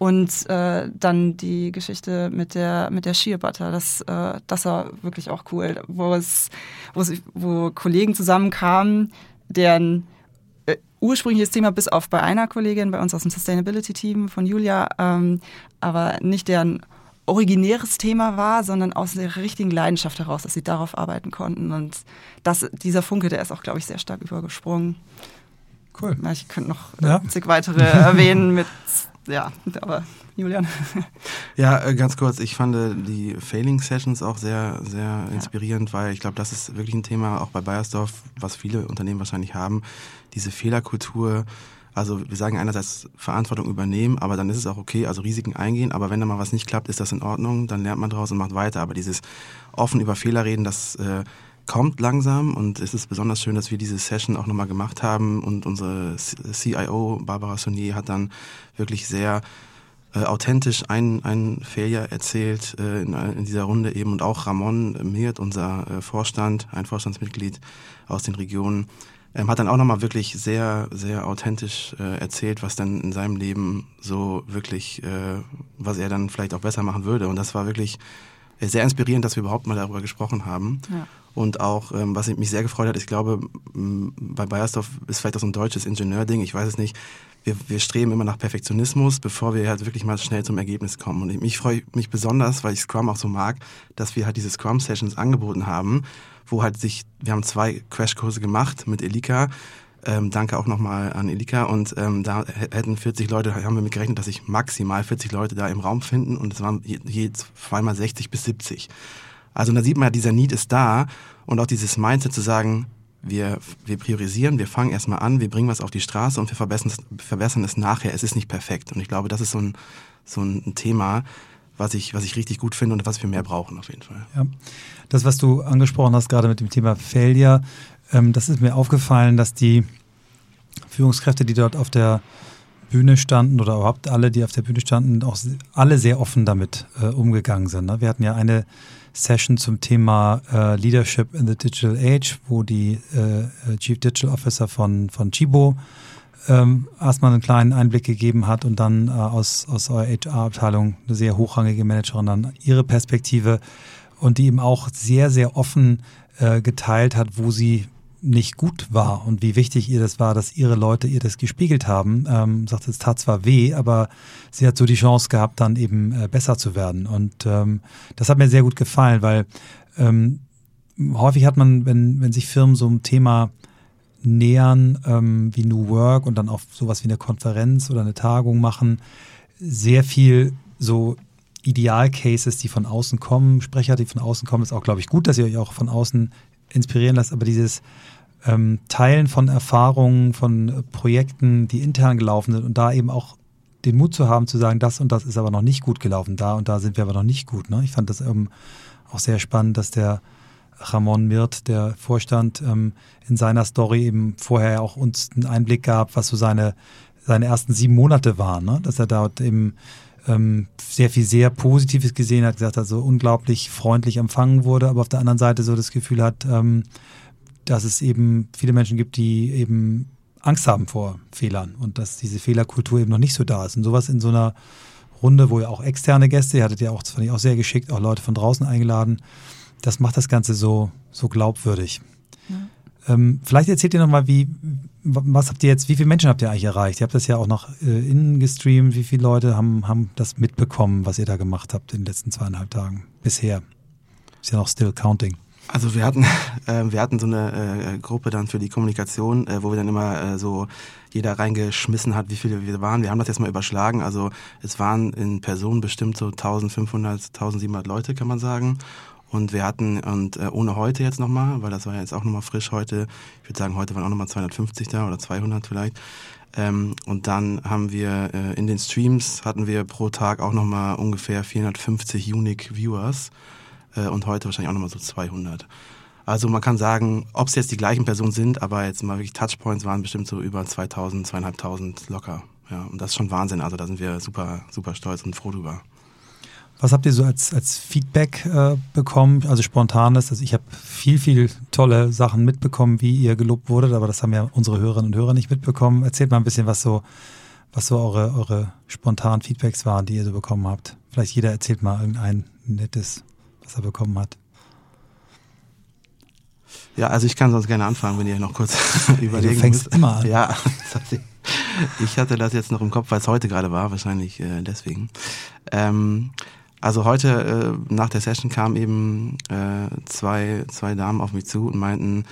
und äh, dann die Geschichte mit der mit der Sheer Butter, das äh, das war wirklich auch cool, wo es wo, es, wo Kollegen zusammenkamen, deren äh, ursprüngliches Thema bis auf bei einer Kollegin bei uns aus dem Sustainability Team von Julia, ähm, aber nicht deren originäres Thema war, sondern aus der richtigen Leidenschaft heraus, dass sie darauf arbeiten konnten und das dieser Funke, der ist auch glaube ich sehr stark übergesprungen. Cool. Ich könnte noch ja. zig weitere erwähnen mit ja, aber Julian. Ja, äh, ganz kurz, ich fand äh, die Failing Sessions auch sehr, sehr inspirierend, ja. weil ich glaube, das ist wirklich ein Thema auch bei Bayersdorf, was viele Unternehmen wahrscheinlich haben, diese Fehlerkultur. Also wir sagen einerseits Verantwortung übernehmen, aber dann ist es auch okay, also Risiken eingehen, aber wenn da mal was nicht klappt, ist das in Ordnung, dann lernt man draus und macht weiter. Aber dieses offen über Fehler reden, das äh, kommt langsam und es ist besonders schön, dass wir diese Session auch nochmal gemacht haben und unsere CIO Barbara Sonier hat dann wirklich sehr äh, authentisch ein, ein Failure erzählt äh, in, in, dieser Runde eben und auch Ramon Mirt, unser äh, Vorstand, ein Vorstandsmitglied aus den Regionen, ähm, hat dann auch nochmal wirklich sehr, sehr authentisch äh, erzählt, was dann in seinem Leben so wirklich, äh, was er dann vielleicht auch besser machen würde. Und das war wirklich sehr inspirierend, dass wir überhaupt mal darüber gesprochen haben. Ja. Und auch, ähm, was mich sehr gefreut hat, ich glaube, bei Bayersdorf ist vielleicht auch so ein deutsches Ingenieurding, ich weiß es nicht. Wir, wir streben immer nach Perfektionismus, bevor wir halt wirklich mal schnell zum Ergebnis kommen. Und ich, ich freue mich besonders, weil ich Scrum auch so mag, dass wir halt diese Scrum-Sessions angeboten haben, wo halt sich, wir haben zwei Crashkurse gemacht mit Elika. Ähm, danke auch nochmal an Elika. Und ähm, da hätten 40 Leute, haben wir mit gerechnet, dass sich maximal 40 Leute da im Raum finden. Und es waren je, je zweimal 60 bis 70. Also da sieht man, dieser Need ist da und auch dieses Mindset zu sagen, wir, wir priorisieren, wir fangen erstmal an, wir bringen was auf die Straße und wir verbessern es, verbessern es nachher. Es ist nicht perfekt. Und ich glaube, das ist so ein, so ein Thema, was ich, was ich richtig gut finde und was wir mehr brauchen auf jeden Fall. Ja. Das, was du angesprochen hast, gerade mit dem Thema Failure, ähm, das ist mir aufgefallen, dass die Führungskräfte, die dort auf der Bühne standen oder überhaupt alle, die auf der Bühne standen, auch alle sehr offen damit äh, umgegangen sind. Ne? Wir hatten ja eine Session zum Thema äh, Leadership in the Digital Age, wo die äh, Chief Digital Officer von, von Chibo ähm, erstmal einen kleinen Einblick gegeben hat und dann äh, aus, aus eurer HR-Abteilung eine sehr hochrangige Managerin dann ihre Perspektive und die eben auch sehr, sehr offen äh, geteilt hat, wo sie nicht gut war und wie wichtig ihr das war, dass ihre Leute ihr das gespiegelt haben. Ähm, sagt, es tat zwar weh, aber sie hat so die Chance gehabt, dann eben äh, besser zu werden. Und ähm, das hat mir sehr gut gefallen, weil ähm, häufig hat man, wenn, wenn sich Firmen so einem Thema nähern, ähm, wie New Work und dann auch sowas wie eine Konferenz oder eine Tagung machen, sehr viel so Idealcases, die von außen kommen, Sprecher, die von außen kommen, ist auch, glaube ich, gut, dass ihr euch auch von außen inspirieren lasst, aber dieses ähm, Teilen von Erfahrungen, von Projekten, die intern gelaufen sind und da eben auch den Mut zu haben, zu sagen, das und das ist aber noch nicht gut gelaufen, da und da sind wir aber noch nicht gut. Ne? Ich fand das ähm, auch sehr spannend, dass der Ramon Mirt, der Vorstand, ähm, in seiner Story eben vorher auch uns einen Einblick gab, was so seine, seine ersten sieben Monate waren. Ne? Dass er dort eben ähm, sehr viel sehr Positives gesehen hat, gesagt hat, so unglaublich freundlich empfangen wurde, aber auf der anderen Seite so das Gefühl hat, ähm, dass es eben viele Menschen gibt, die eben Angst haben vor Fehlern und dass diese Fehlerkultur eben noch nicht so da ist. Und sowas in so einer Runde, wo ihr auch externe Gäste, ihr hattet ja auch, das fand ich auch sehr geschickt, auch Leute von draußen eingeladen, das macht das Ganze so, so glaubwürdig. Ja. Ähm, vielleicht erzählt ihr nochmal, wie, was habt ihr jetzt, wie viele Menschen habt ihr eigentlich erreicht? Ihr habt das ja auch noch äh, innen gestreamt. Wie viele Leute haben, haben das mitbekommen, was ihr da gemacht habt in den letzten zweieinhalb Tagen bisher? Ist ja noch still counting. Also wir hatten, äh, wir hatten so eine äh, Gruppe dann für die Kommunikation, äh, wo wir dann immer äh, so jeder reingeschmissen hat, wie viele wir waren. Wir haben das jetzt mal überschlagen. Also es waren in Personen bestimmt so 1500, 1700 Leute, kann man sagen. Und wir hatten, und äh, ohne heute jetzt nochmal, weil das war jetzt auch nochmal frisch heute, ich würde sagen, heute waren auch nochmal 250 da oder 200 vielleicht. Ähm, und dann haben wir äh, in den Streams hatten wir pro Tag auch nochmal ungefähr 450 Unique Viewers äh, und heute wahrscheinlich auch nochmal so 200. Also man kann sagen, ob es jetzt die gleichen Personen sind, aber jetzt mal wirklich Touchpoints waren bestimmt so über 2000, 2500 locker. Ja, und das ist schon Wahnsinn. Also da sind wir super, super stolz und froh drüber. Was habt ihr so als, als Feedback äh, bekommen? Also spontanes. Also ich habe viel, viel tolle Sachen mitbekommen, wie ihr gelobt wurdet, aber das haben ja unsere Hörerinnen und Hörer nicht mitbekommen. Erzählt mal ein bisschen, was so, was so eure, eure spontanen Feedbacks waren, die ihr so bekommen habt. Vielleicht jeder erzählt mal irgendein nettes, was er bekommen hat. Ja, also ich kann sonst gerne anfangen, wenn ihr noch kurz überlegen Du fängst müsst. immer an. Ja, ich hatte das jetzt noch im Kopf, weil es heute gerade war, wahrscheinlich äh, deswegen. Ähm, also heute äh, nach der Session kamen eben äh, zwei, zwei Damen auf mich zu und meinten,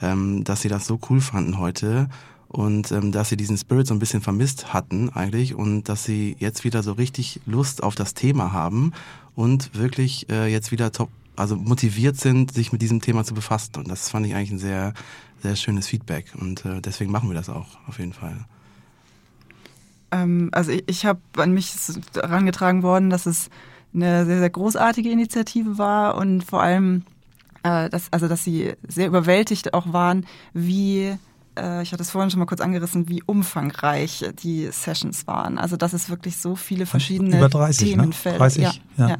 ähm, dass sie das so cool fanden heute und ähm, dass sie diesen Spirit so ein bisschen vermisst hatten eigentlich und dass sie jetzt wieder so richtig Lust auf das Thema haben und wirklich äh, jetzt wieder top, also motiviert sind, sich mit diesem Thema zu befassen. Und das fand ich eigentlich ein sehr, sehr schönes Feedback und äh, deswegen machen wir das auch auf jeden Fall. Ähm, also ich, ich habe an mich herangetragen worden, dass es eine sehr, sehr großartige Initiative war und vor allem, äh, dass, also dass sie sehr überwältigt auch waren, wie äh, ich hatte es vorhin schon mal kurz angerissen, wie umfangreich die Sessions waren. Also dass es wirklich so viele verschiedene Über 30, ne? Themenfelder, ne? 30, ja, ja. ja,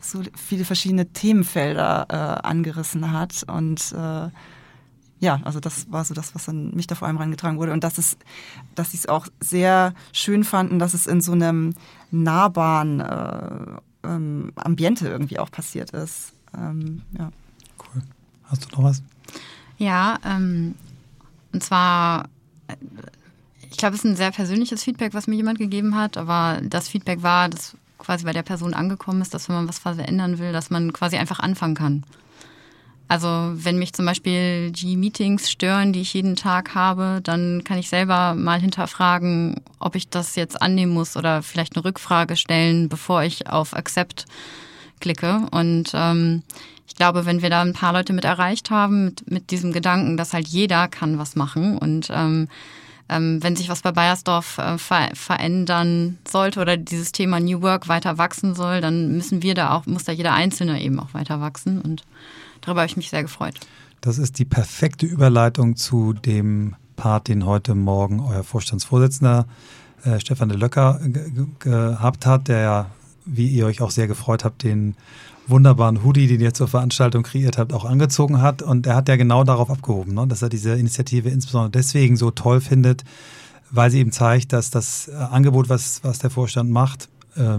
so viele verschiedene Themenfelder äh, angerissen hat und äh, ja, also das war so das, was an mich da vor allem reingetragen wurde. Und das ist, dass sie es auch sehr schön fanden, dass es in so einem nahbaren äh, ähm, Ambiente irgendwie auch passiert ist. Ähm, ja. Cool. Hast du noch was? Ja, ähm, und zwar, äh, ich glaube, es ist ein sehr persönliches Feedback, was mir jemand gegeben hat, aber das Feedback war, dass quasi bei der Person angekommen ist, dass wenn man was verändern will, dass man quasi einfach anfangen kann. Also wenn mich zum Beispiel die Meetings stören, die ich jeden Tag habe, dann kann ich selber mal hinterfragen, ob ich das jetzt annehmen muss oder vielleicht eine Rückfrage stellen, bevor ich auf Accept klicke. Und ähm, ich glaube, wenn wir da ein paar Leute mit erreicht haben, mit, mit diesem Gedanken, dass halt jeder kann was machen und ähm, ähm, wenn sich was bei Bayersdorf äh, ver verändern sollte oder dieses Thema New Work weiter wachsen soll, dann müssen wir da auch, muss da jeder Einzelne eben auch weiter wachsen und Darüber habe ich mich sehr gefreut. Das ist die perfekte Überleitung zu dem Part, den heute Morgen euer Vorstandsvorsitzender äh, Stefan de Löcker gehabt hat, der ja, wie ihr euch auch sehr gefreut habt, den wunderbaren Hoodie, den ihr zur Veranstaltung kreiert habt, auch angezogen hat. Und er hat ja genau darauf abgehoben, ne, dass er diese Initiative insbesondere deswegen so toll findet, weil sie eben zeigt, dass das äh, Angebot, was, was der Vorstand macht, äh,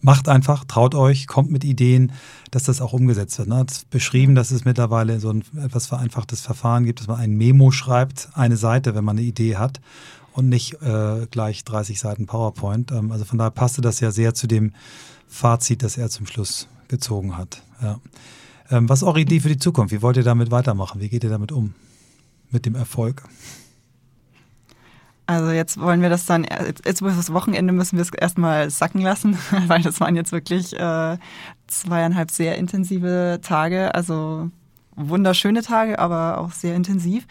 macht einfach, traut euch, kommt mit Ideen, dass das auch umgesetzt wird. Ne? Hat beschrieben, dass es mittlerweile so ein etwas vereinfachtes Verfahren gibt, dass man ein Memo schreibt, eine Seite, wenn man eine Idee hat und nicht äh, gleich 30 Seiten PowerPoint. Ähm, also von daher passte das ja sehr zu dem Fazit, das er zum Schluss gezogen hat. Ja. Ähm, was ist eure Idee für die Zukunft? Wie wollt ihr damit weitermachen? Wie geht ihr damit um? Mit dem Erfolg? Also jetzt wollen wir das dann, jetzt über das Wochenende müssen wir es erstmal sacken lassen, weil das waren jetzt wirklich äh, zweieinhalb sehr intensive Tage, also wunderschöne Tage, aber auch sehr intensiv.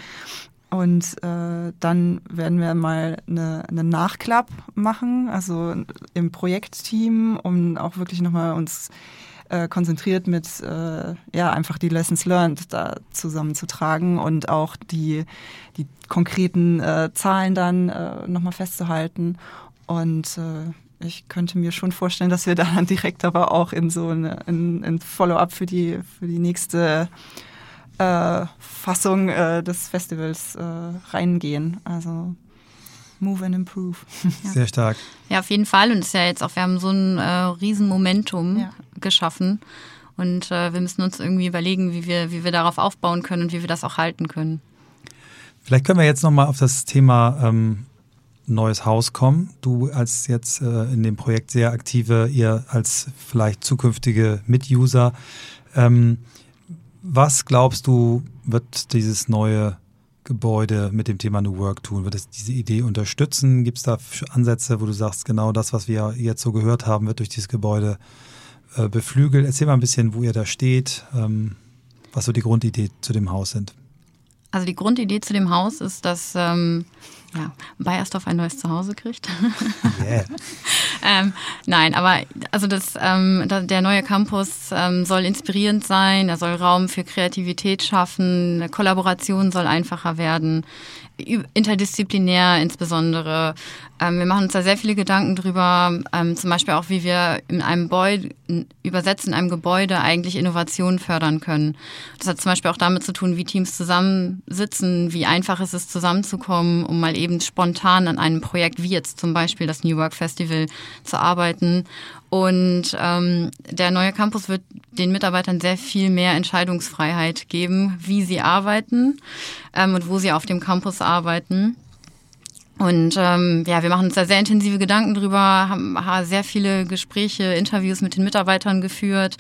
Und äh, dann werden wir mal eine, eine Nachklapp machen, also im Projektteam, um auch wirklich nochmal uns äh, konzentriert mit äh, ja einfach die Lessons learned da zusammenzutragen und auch die die konkreten äh, Zahlen dann äh, nochmal festzuhalten und äh, ich könnte mir schon vorstellen, dass wir dann direkt aber auch in so eine, in, in Follow-up für die für die nächste äh, Fassung äh, des Festivals äh, reingehen. Also Move and Improve. Ja. Sehr stark. Ja, auf jeden Fall. Und es ist ja jetzt auch, wir haben so ein äh, Riesenmomentum ja. Geschaffen. Und äh, wir müssen uns irgendwie überlegen, wie wir, wie wir darauf aufbauen können und wie wir das auch halten können. Vielleicht können wir jetzt nochmal auf das Thema ähm, neues Haus kommen. Du als jetzt äh, in dem Projekt sehr aktive, ihr als vielleicht zukünftige Mituser. Ähm, was glaubst du, wird dieses neue Gebäude mit dem Thema New Work tun? Wird es diese Idee unterstützen? Gibt es da Ansätze, wo du sagst, genau das, was wir jetzt so gehört haben, wird durch dieses Gebäude äh, beflügelt? Erzähl mal ein bisschen, wo ihr da steht, ähm, was so die Grundidee zu dem Haus sind. Also die Grundidee zu dem Haus ist, dass ähm, ja, Bayersdorf ein neues Zuhause kriegt. Yeah. ähm, nein, aber also das, ähm, der neue Campus ähm, soll inspirierend sein, er soll Raum für Kreativität schaffen, Kollaboration soll einfacher werden interdisziplinär insbesondere. Ähm, wir machen uns da sehr viele Gedanken drüber, ähm, zum Beispiel auch, wie wir in einem Gebäude, übersetzen, in einem Gebäude eigentlich Innovationen fördern können. Das hat zum Beispiel auch damit zu tun, wie Teams zusammensitzen, wie einfach es ist, zusammenzukommen, um mal eben spontan an einem Projekt wie jetzt zum Beispiel das New Work Festival zu arbeiten und ähm, der neue Campus wird den Mitarbeitern sehr viel mehr Entscheidungsfreiheit geben, wie sie arbeiten ähm, und wo sie auf dem Campus arbeiten. Und ähm, ja, wir machen uns da sehr intensive Gedanken drüber, haben, sehr viele Gespräche, Interviews mit den Mitarbeitern geführt,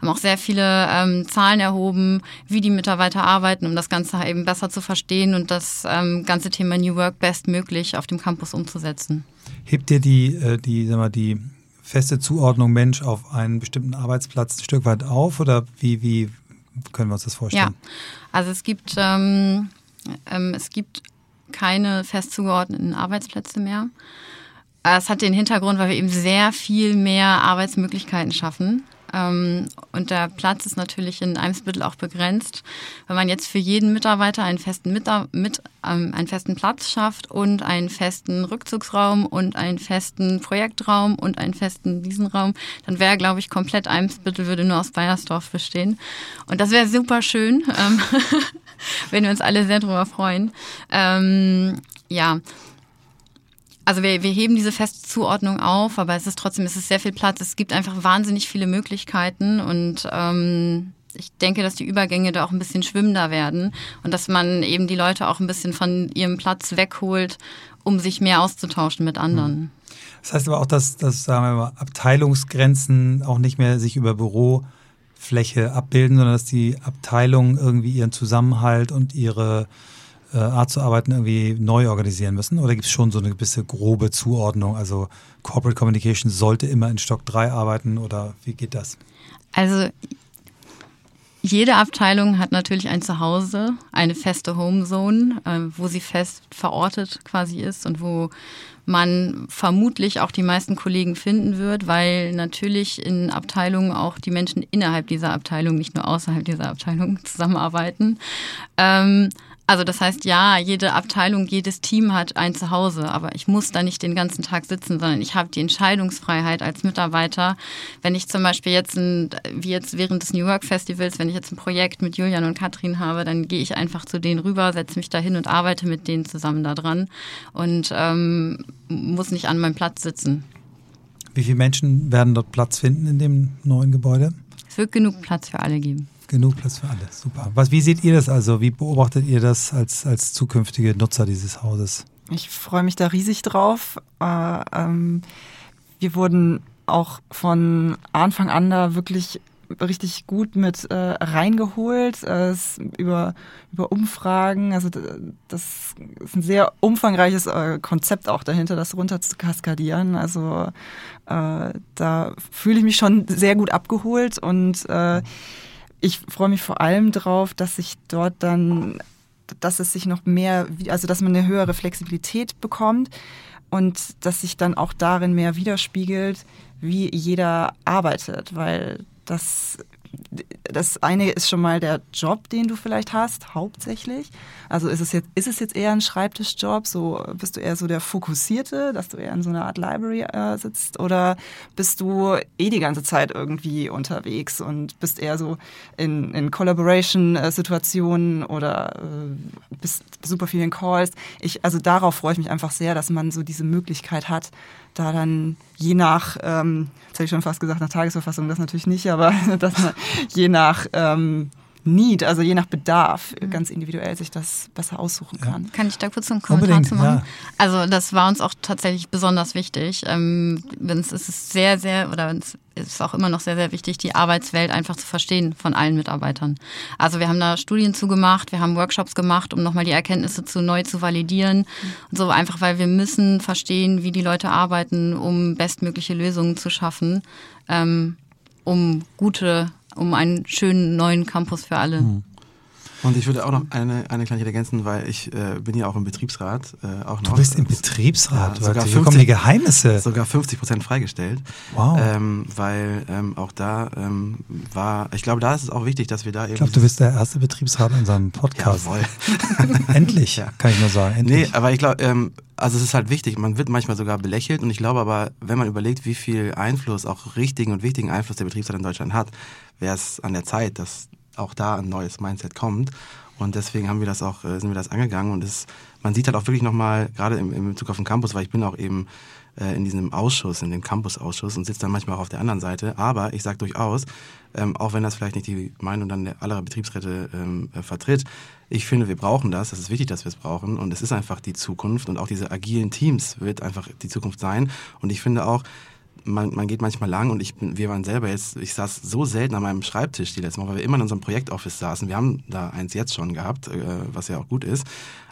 haben auch sehr viele ähm, Zahlen erhoben, wie die Mitarbeiter arbeiten, um das Ganze eben besser zu verstehen und das ähm, ganze Thema New Work bestmöglich auf dem Campus umzusetzen. Hebt ihr die, äh, die, sag mal, die feste Zuordnung Mensch auf einen bestimmten Arbeitsplatz ein Stück weit auf oder wie, wie können wir uns das vorstellen? Ja, also es gibt, ähm, ähm, es gibt keine fest zugeordneten Arbeitsplätze mehr. Es hat den Hintergrund, weil wir eben sehr viel mehr Arbeitsmöglichkeiten schaffen. Ähm, und der Platz ist natürlich in Eimsbüttel auch begrenzt. Wenn man jetzt für jeden Mitarbeiter einen festen, mit, ähm, einen festen Platz schafft und einen festen Rückzugsraum und einen festen Projektraum und einen festen Wiesenraum, dann wäre, glaube ich, komplett Eimsbüttel würde nur aus Bayersdorf bestehen. Und das wäre super schön. Ähm, wenn wir uns alle sehr darüber freuen. Ähm, ja, also wir, wir heben diese feste Zuordnung auf, aber es ist trotzdem, es ist sehr viel Platz. Es gibt einfach wahnsinnig viele Möglichkeiten und ähm, ich denke, dass die Übergänge da auch ein bisschen schwimmender werden und dass man eben die Leute auch ein bisschen von ihrem Platz wegholt, um sich mehr auszutauschen mit anderen. Hm. Das heißt aber auch, dass, dass sagen wir mal, Abteilungsgrenzen auch nicht mehr sich über Bürofläche abbilden, sondern dass die Abteilungen irgendwie ihren Zusammenhalt und ihre äh, Art zu arbeiten irgendwie neu organisieren müssen? Oder gibt es schon so eine gewisse grobe Zuordnung? Also Corporate Communication sollte immer in Stock 3 arbeiten oder wie geht das? Also jede Abteilung hat natürlich ein Zuhause, eine feste Homezone, äh, wo sie fest verortet quasi ist und wo man vermutlich auch die meisten Kollegen finden wird, weil natürlich in Abteilungen auch die Menschen innerhalb dieser Abteilung, nicht nur außerhalb dieser Abteilung zusammenarbeiten. Ähm, also das heißt, ja, jede Abteilung, jedes Team hat ein Zuhause, aber ich muss da nicht den ganzen Tag sitzen, sondern ich habe die Entscheidungsfreiheit als Mitarbeiter. Wenn ich zum Beispiel jetzt, ein, wie jetzt während des New York Festivals, wenn ich jetzt ein Projekt mit Julian und Katrin habe, dann gehe ich einfach zu denen rüber, setze mich da hin und arbeite mit denen zusammen da dran und ähm, muss nicht an meinem Platz sitzen. Wie viele Menschen werden dort Platz finden in dem neuen Gebäude? Es wird genug Platz für alle geben. Genug Platz für alle, super. Was, wie seht ihr das also? Wie beobachtet ihr das als, als zukünftige Nutzer dieses Hauses? Ich freue mich da riesig drauf. Äh, ähm, wir wurden auch von Anfang an da wirklich richtig gut mit äh, reingeholt äh, über, über Umfragen. Also das ist ein sehr umfangreiches äh, Konzept auch dahinter, das runter zu kaskadieren. Also äh, da fühle ich mich schon sehr gut abgeholt und äh, ich freue mich vor allem drauf, dass sich dort dann, dass es sich noch mehr, also dass man eine höhere Flexibilität bekommt und dass sich dann auch darin mehr widerspiegelt, wie jeder arbeitet, weil das das eine ist schon mal der Job, den du vielleicht hast, hauptsächlich. Also ist es jetzt, ist es jetzt eher ein Schreibtischjob? So bist du eher so der Fokussierte, dass du eher in so einer Art Library äh, sitzt, oder bist du eh die ganze Zeit irgendwie unterwegs und bist eher so in, in Collaboration-Situationen oder äh, bist super viel in Calls? Ich, also darauf freue ich mich einfach sehr, dass man so diese Möglichkeit hat, da dann je nach, ähm, jetzt hätte ich schon fast gesagt, nach Tagesverfassung, das natürlich nicht, aber dass man je nach ähm, Need, also je nach Bedarf, mhm. ganz individuell sich das besser aussuchen kann. Ja. Kann ich da kurz einen Kommentar zu machen? Ja. Also das war uns auch tatsächlich besonders wichtig. Ähm, es ist sehr, sehr, oder es ist auch immer noch sehr, sehr wichtig, die Arbeitswelt einfach zu verstehen von allen Mitarbeitern. Also wir haben da Studien zugemacht, wir haben Workshops gemacht, um nochmal die Erkenntnisse zu neu zu validieren. Mhm. Und so einfach, weil wir müssen verstehen, wie die Leute arbeiten, um bestmögliche Lösungen zu schaffen, ähm, um gute um einen schönen neuen Campus für alle. Mhm. Und ich würde auch noch eine, eine Kleinigkeit ergänzen, weil ich äh, bin ja auch im Betriebsrat. Äh, auch noch. Du bist im Betriebsrat, ja, sogar 50, kommen die Geheimnisse. Sogar 50 Prozent freigestellt. Wow. Ähm, weil ähm, auch da ähm, war, ich glaube, da ist es auch wichtig, dass wir da eben. Ich glaube, du bist der erste Betriebsrat in unserem Podcast. Jawohl. Endlich, ja. kann ich nur sagen. Endlich. Nee, aber ich glaube, ähm, also es ist halt wichtig, man wird manchmal sogar belächelt und ich glaube aber, wenn man überlegt, wie viel Einfluss, auch richtigen und wichtigen Einfluss der Betriebsrat in Deutschland hat, wäre es an der Zeit, dass auch da ein neues Mindset kommt. Und deswegen haben wir das auch, äh, sind wir das angegangen und es, man sieht halt auch wirklich nochmal, gerade im, im Bezug auf den Campus, weil ich bin auch eben äh, in diesem Ausschuss, in dem Campus-Ausschuss und sitze dann manchmal auch auf der anderen Seite. Aber ich sage durchaus, ähm, auch wenn das vielleicht nicht die Meinung dann aller Betriebsräte ähm, äh, vertritt, ich finde, wir brauchen das. Es ist wichtig, dass wir es brauchen. Und es ist einfach die Zukunft. Und auch diese agilen Teams wird einfach die Zukunft sein. Und ich finde auch, man, man geht manchmal lang und ich bin, wir waren selber jetzt, ich saß so selten an meinem Schreibtisch die letzten Mal, weil wir immer in unserem Projektoffice saßen. Wir haben da eins jetzt schon gehabt, äh, was ja auch gut ist.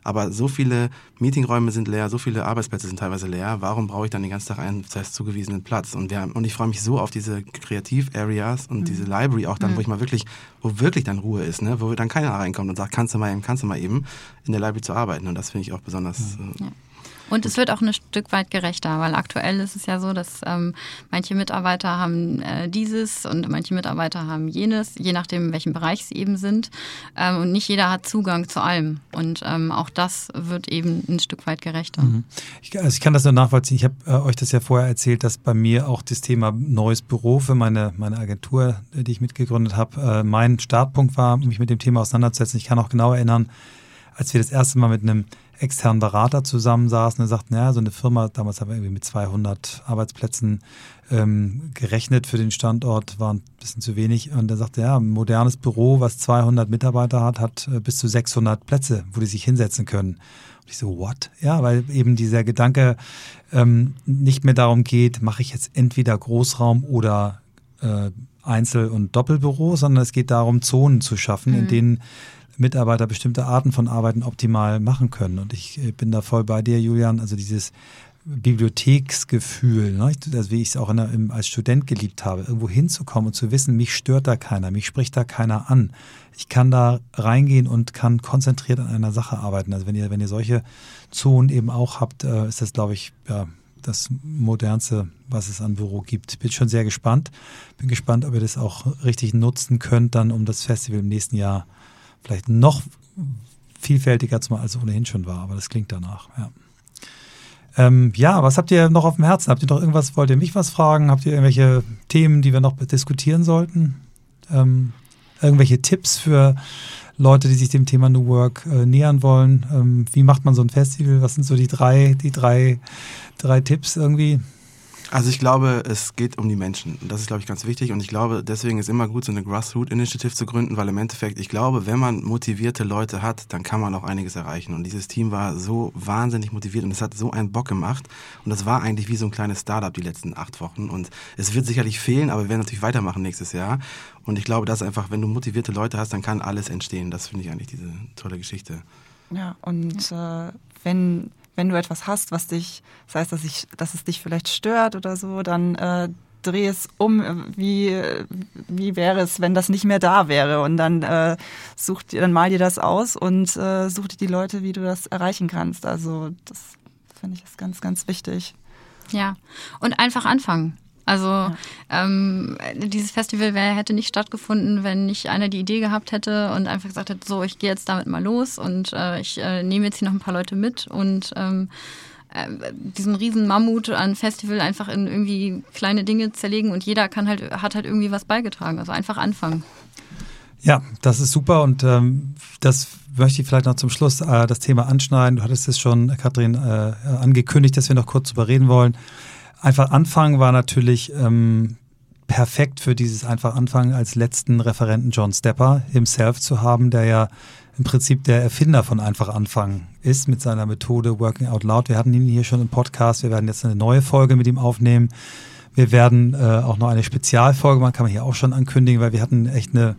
Aber so viele Meetingräume sind leer, so viele Arbeitsplätze sind teilweise leer. Warum brauche ich dann den ganzen Tag einen fest zugewiesenen Platz? Und, wir, und ich freue mich so auf diese Kreativ-Areas und mhm. diese Library auch dann, mhm. wo ich mal wirklich, wo wirklich dann Ruhe ist, ne? wo dann keiner reinkommt und sagt, kannst du mal eben, kannst du mal eben in der Library zu arbeiten. Und das finde ich auch besonders. Mhm. Äh, ja. Und es wird auch ein Stück weit gerechter, weil aktuell ist es ja so, dass ähm, manche Mitarbeiter haben äh, dieses und manche Mitarbeiter haben jenes, je nachdem, in welchem Bereich sie eben sind. Ähm, und nicht jeder hat Zugang zu allem. Und ähm, auch das wird eben ein Stück weit gerechter. Mhm. Ich, also ich kann das nur nachvollziehen. Ich habe äh, euch das ja vorher erzählt, dass bei mir auch das Thema neues Büro für meine, meine Agentur, die ich mitgegründet habe, äh, mein Startpunkt war, mich mit dem Thema auseinanderzusetzen. Ich kann auch genau erinnern, als wir das erste Mal mit einem externen Berater zusammensaßen und sagten, ja, so eine Firma, damals haben wir irgendwie mit 200 Arbeitsplätzen ähm, gerechnet für den Standort, waren ein bisschen zu wenig. Und er sagte, ja, ein modernes Büro, was 200 Mitarbeiter hat, hat äh, bis zu 600 Plätze, wo die sich hinsetzen können. Und ich so, what? Ja, weil eben dieser Gedanke ähm, nicht mehr darum geht, mache ich jetzt entweder Großraum oder äh, Einzel- und Doppelbüro, sondern es geht darum, Zonen zu schaffen, mhm. in denen Mitarbeiter bestimmte Arten von Arbeiten optimal machen können. Und ich äh, bin da voll bei dir, Julian. Also dieses Bibliotheksgefühl, ne? also wie ich es auch der, im, als Student geliebt habe, irgendwo hinzukommen und zu wissen, mich stört da keiner, mich spricht da keiner an. Ich kann da reingehen und kann konzentriert an einer Sache arbeiten. Also wenn ihr, wenn ihr solche Zonen eben auch habt, äh, ist das, glaube ich, ja, das modernste, was es an Büro gibt. Bin schon sehr gespannt. Bin gespannt, ob ihr das auch richtig nutzen könnt, dann um das Festival im nächsten Jahr vielleicht noch vielfältiger als es ohnehin schon war, aber das klingt danach, ja. Ähm, ja, was habt ihr noch auf dem Herzen? Habt ihr noch irgendwas, wollt ihr mich was fragen? Habt ihr irgendwelche Themen, die wir noch diskutieren sollten? Ähm, irgendwelche Tipps für Leute, die sich dem Thema New Work äh, nähern wollen? Ähm, wie macht man so ein Festival? Was sind so die drei, die drei, drei Tipps irgendwie? Also ich glaube, es geht um die Menschen. Das ist, glaube ich, ganz wichtig. Und ich glaube, deswegen ist immer gut, so eine Grassroot Initiative zu gründen, weil im Endeffekt, ich glaube, wenn man motivierte Leute hat, dann kann man auch einiges erreichen. Und dieses Team war so wahnsinnig motiviert und es hat so einen Bock gemacht. Und das war eigentlich wie so ein kleines Startup die letzten acht Wochen. Und es wird sicherlich fehlen, aber wir werden natürlich weitermachen nächstes Jahr. Und ich glaube, dass einfach, wenn du motivierte Leute hast, dann kann alles entstehen. Das finde ich eigentlich diese tolle Geschichte. Ja, und äh, wenn wenn du etwas hast, was dich, das heißt, dass, ich, dass es dich vielleicht stört oder so, dann äh, dreh es um, wie, wie wäre es, wenn das nicht mehr da wäre? Und dann äh, such dir, dann mal dir das aus und äh, such dir die Leute, wie du das erreichen kannst. Also das finde ich ist ganz, ganz wichtig. Ja, und einfach anfangen. Also ja. ähm, dieses Festival wär, hätte nicht stattgefunden, wenn nicht einer die Idee gehabt hätte und einfach gesagt hätte, so, ich gehe jetzt damit mal los und äh, ich äh, nehme jetzt hier noch ein paar Leute mit und ähm, äh, diesen riesen Mammut an Festival einfach in irgendwie kleine Dinge zerlegen und jeder kann halt, hat halt irgendwie was beigetragen. Also einfach anfangen. Ja, das ist super und ähm, das möchte ich vielleicht noch zum Schluss äh, das Thema anschneiden. Du hattest es schon, Kathrin, äh, angekündigt, dass wir noch kurz darüber reden wollen. Einfach anfangen war natürlich ähm, perfekt für dieses einfach anfangen als letzten Referenten John Stepper himself zu haben, der ja im Prinzip der Erfinder von einfach anfangen ist mit seiner Methode Working Out Loud. Wir hatten ihn hier schon im Podcast. Wir werden jetzt eine neue Folge mit ihm aufnehmen. Wir werden äh, auch noch eine Spezialfolge machen, kann man hier auch schon ankündigen, weil wir hatten echt eine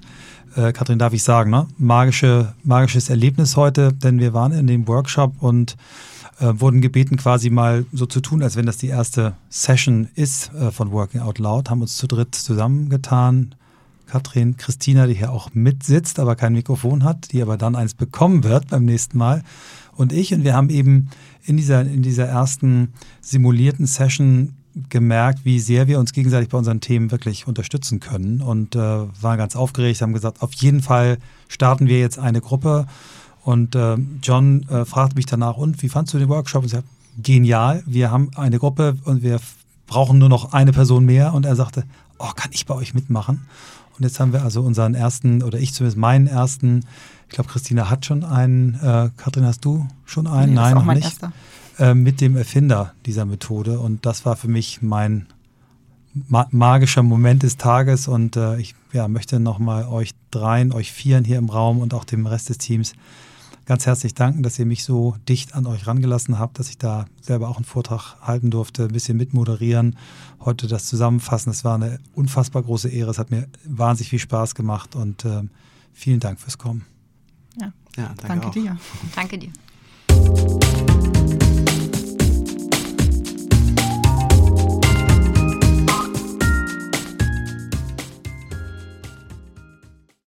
äh, Kathrin, darf ich sagen, ne? Magische, magisches Erlebnis heute, denn wir waren in dem Workshop und äh, wurden gebeten, quasi mal so zu tun, als wenn das die erste Session ist äh, von Working Out Loud, haben uns zu dritt zusammengetan. Katrin, Christina, die hier auch mitsitzt, aber kein Mikrofon hat, die aber dann eins bekommen wird beim nächsten Mal. Und ich, und wir haben eben in dieser, in dieser ersten simulierten Session gemerkt, wie sehr wir uns gegenseitig bei unseren Themen wirklich unterstützen können und äh, waren ganz aufgeregt, haben gesagt, auf jeden Fall starten wir jetzt eine Gruppe. Und äh, John äh, fragte mich danach, und wie fandst du den Workshop? Und ich sagte, genial, wir haben eine Gruppe und wir brauchen nur noch eine Person mehr. Und er sagte, oh, kann ich bei euch mitmachen? Und jetzt haben wir also unseren ersten, oder ich zumindest meinen ersten, ich glaube, Christina hat schon einen, äh, Katrin, hast du schon einen? Nee, Nein, noch nicht. Erster. Äh, mit dem Erfinder dieser Methode. Und das war für mich mein ma magischer Moment des Tages. Und äh, ich ja, möchte nochmal euch dreien, euch vieren hier im Raum und auch dem Rest des Teams ganz herzlich danken, dass ihr mich so dicht an euch rangelassen habt, dass ich da selber auch einen Vortrag halten durfte, ein bisschen mitmoderieren, heute das zusammenfassen. Es war eine unfassbar große Ehre. Es hat mir wahnsinnig viel Spaß gemacht und äh, vielen Dank fürs Kommen. Ja, ja danke, danke dir. Danke dir.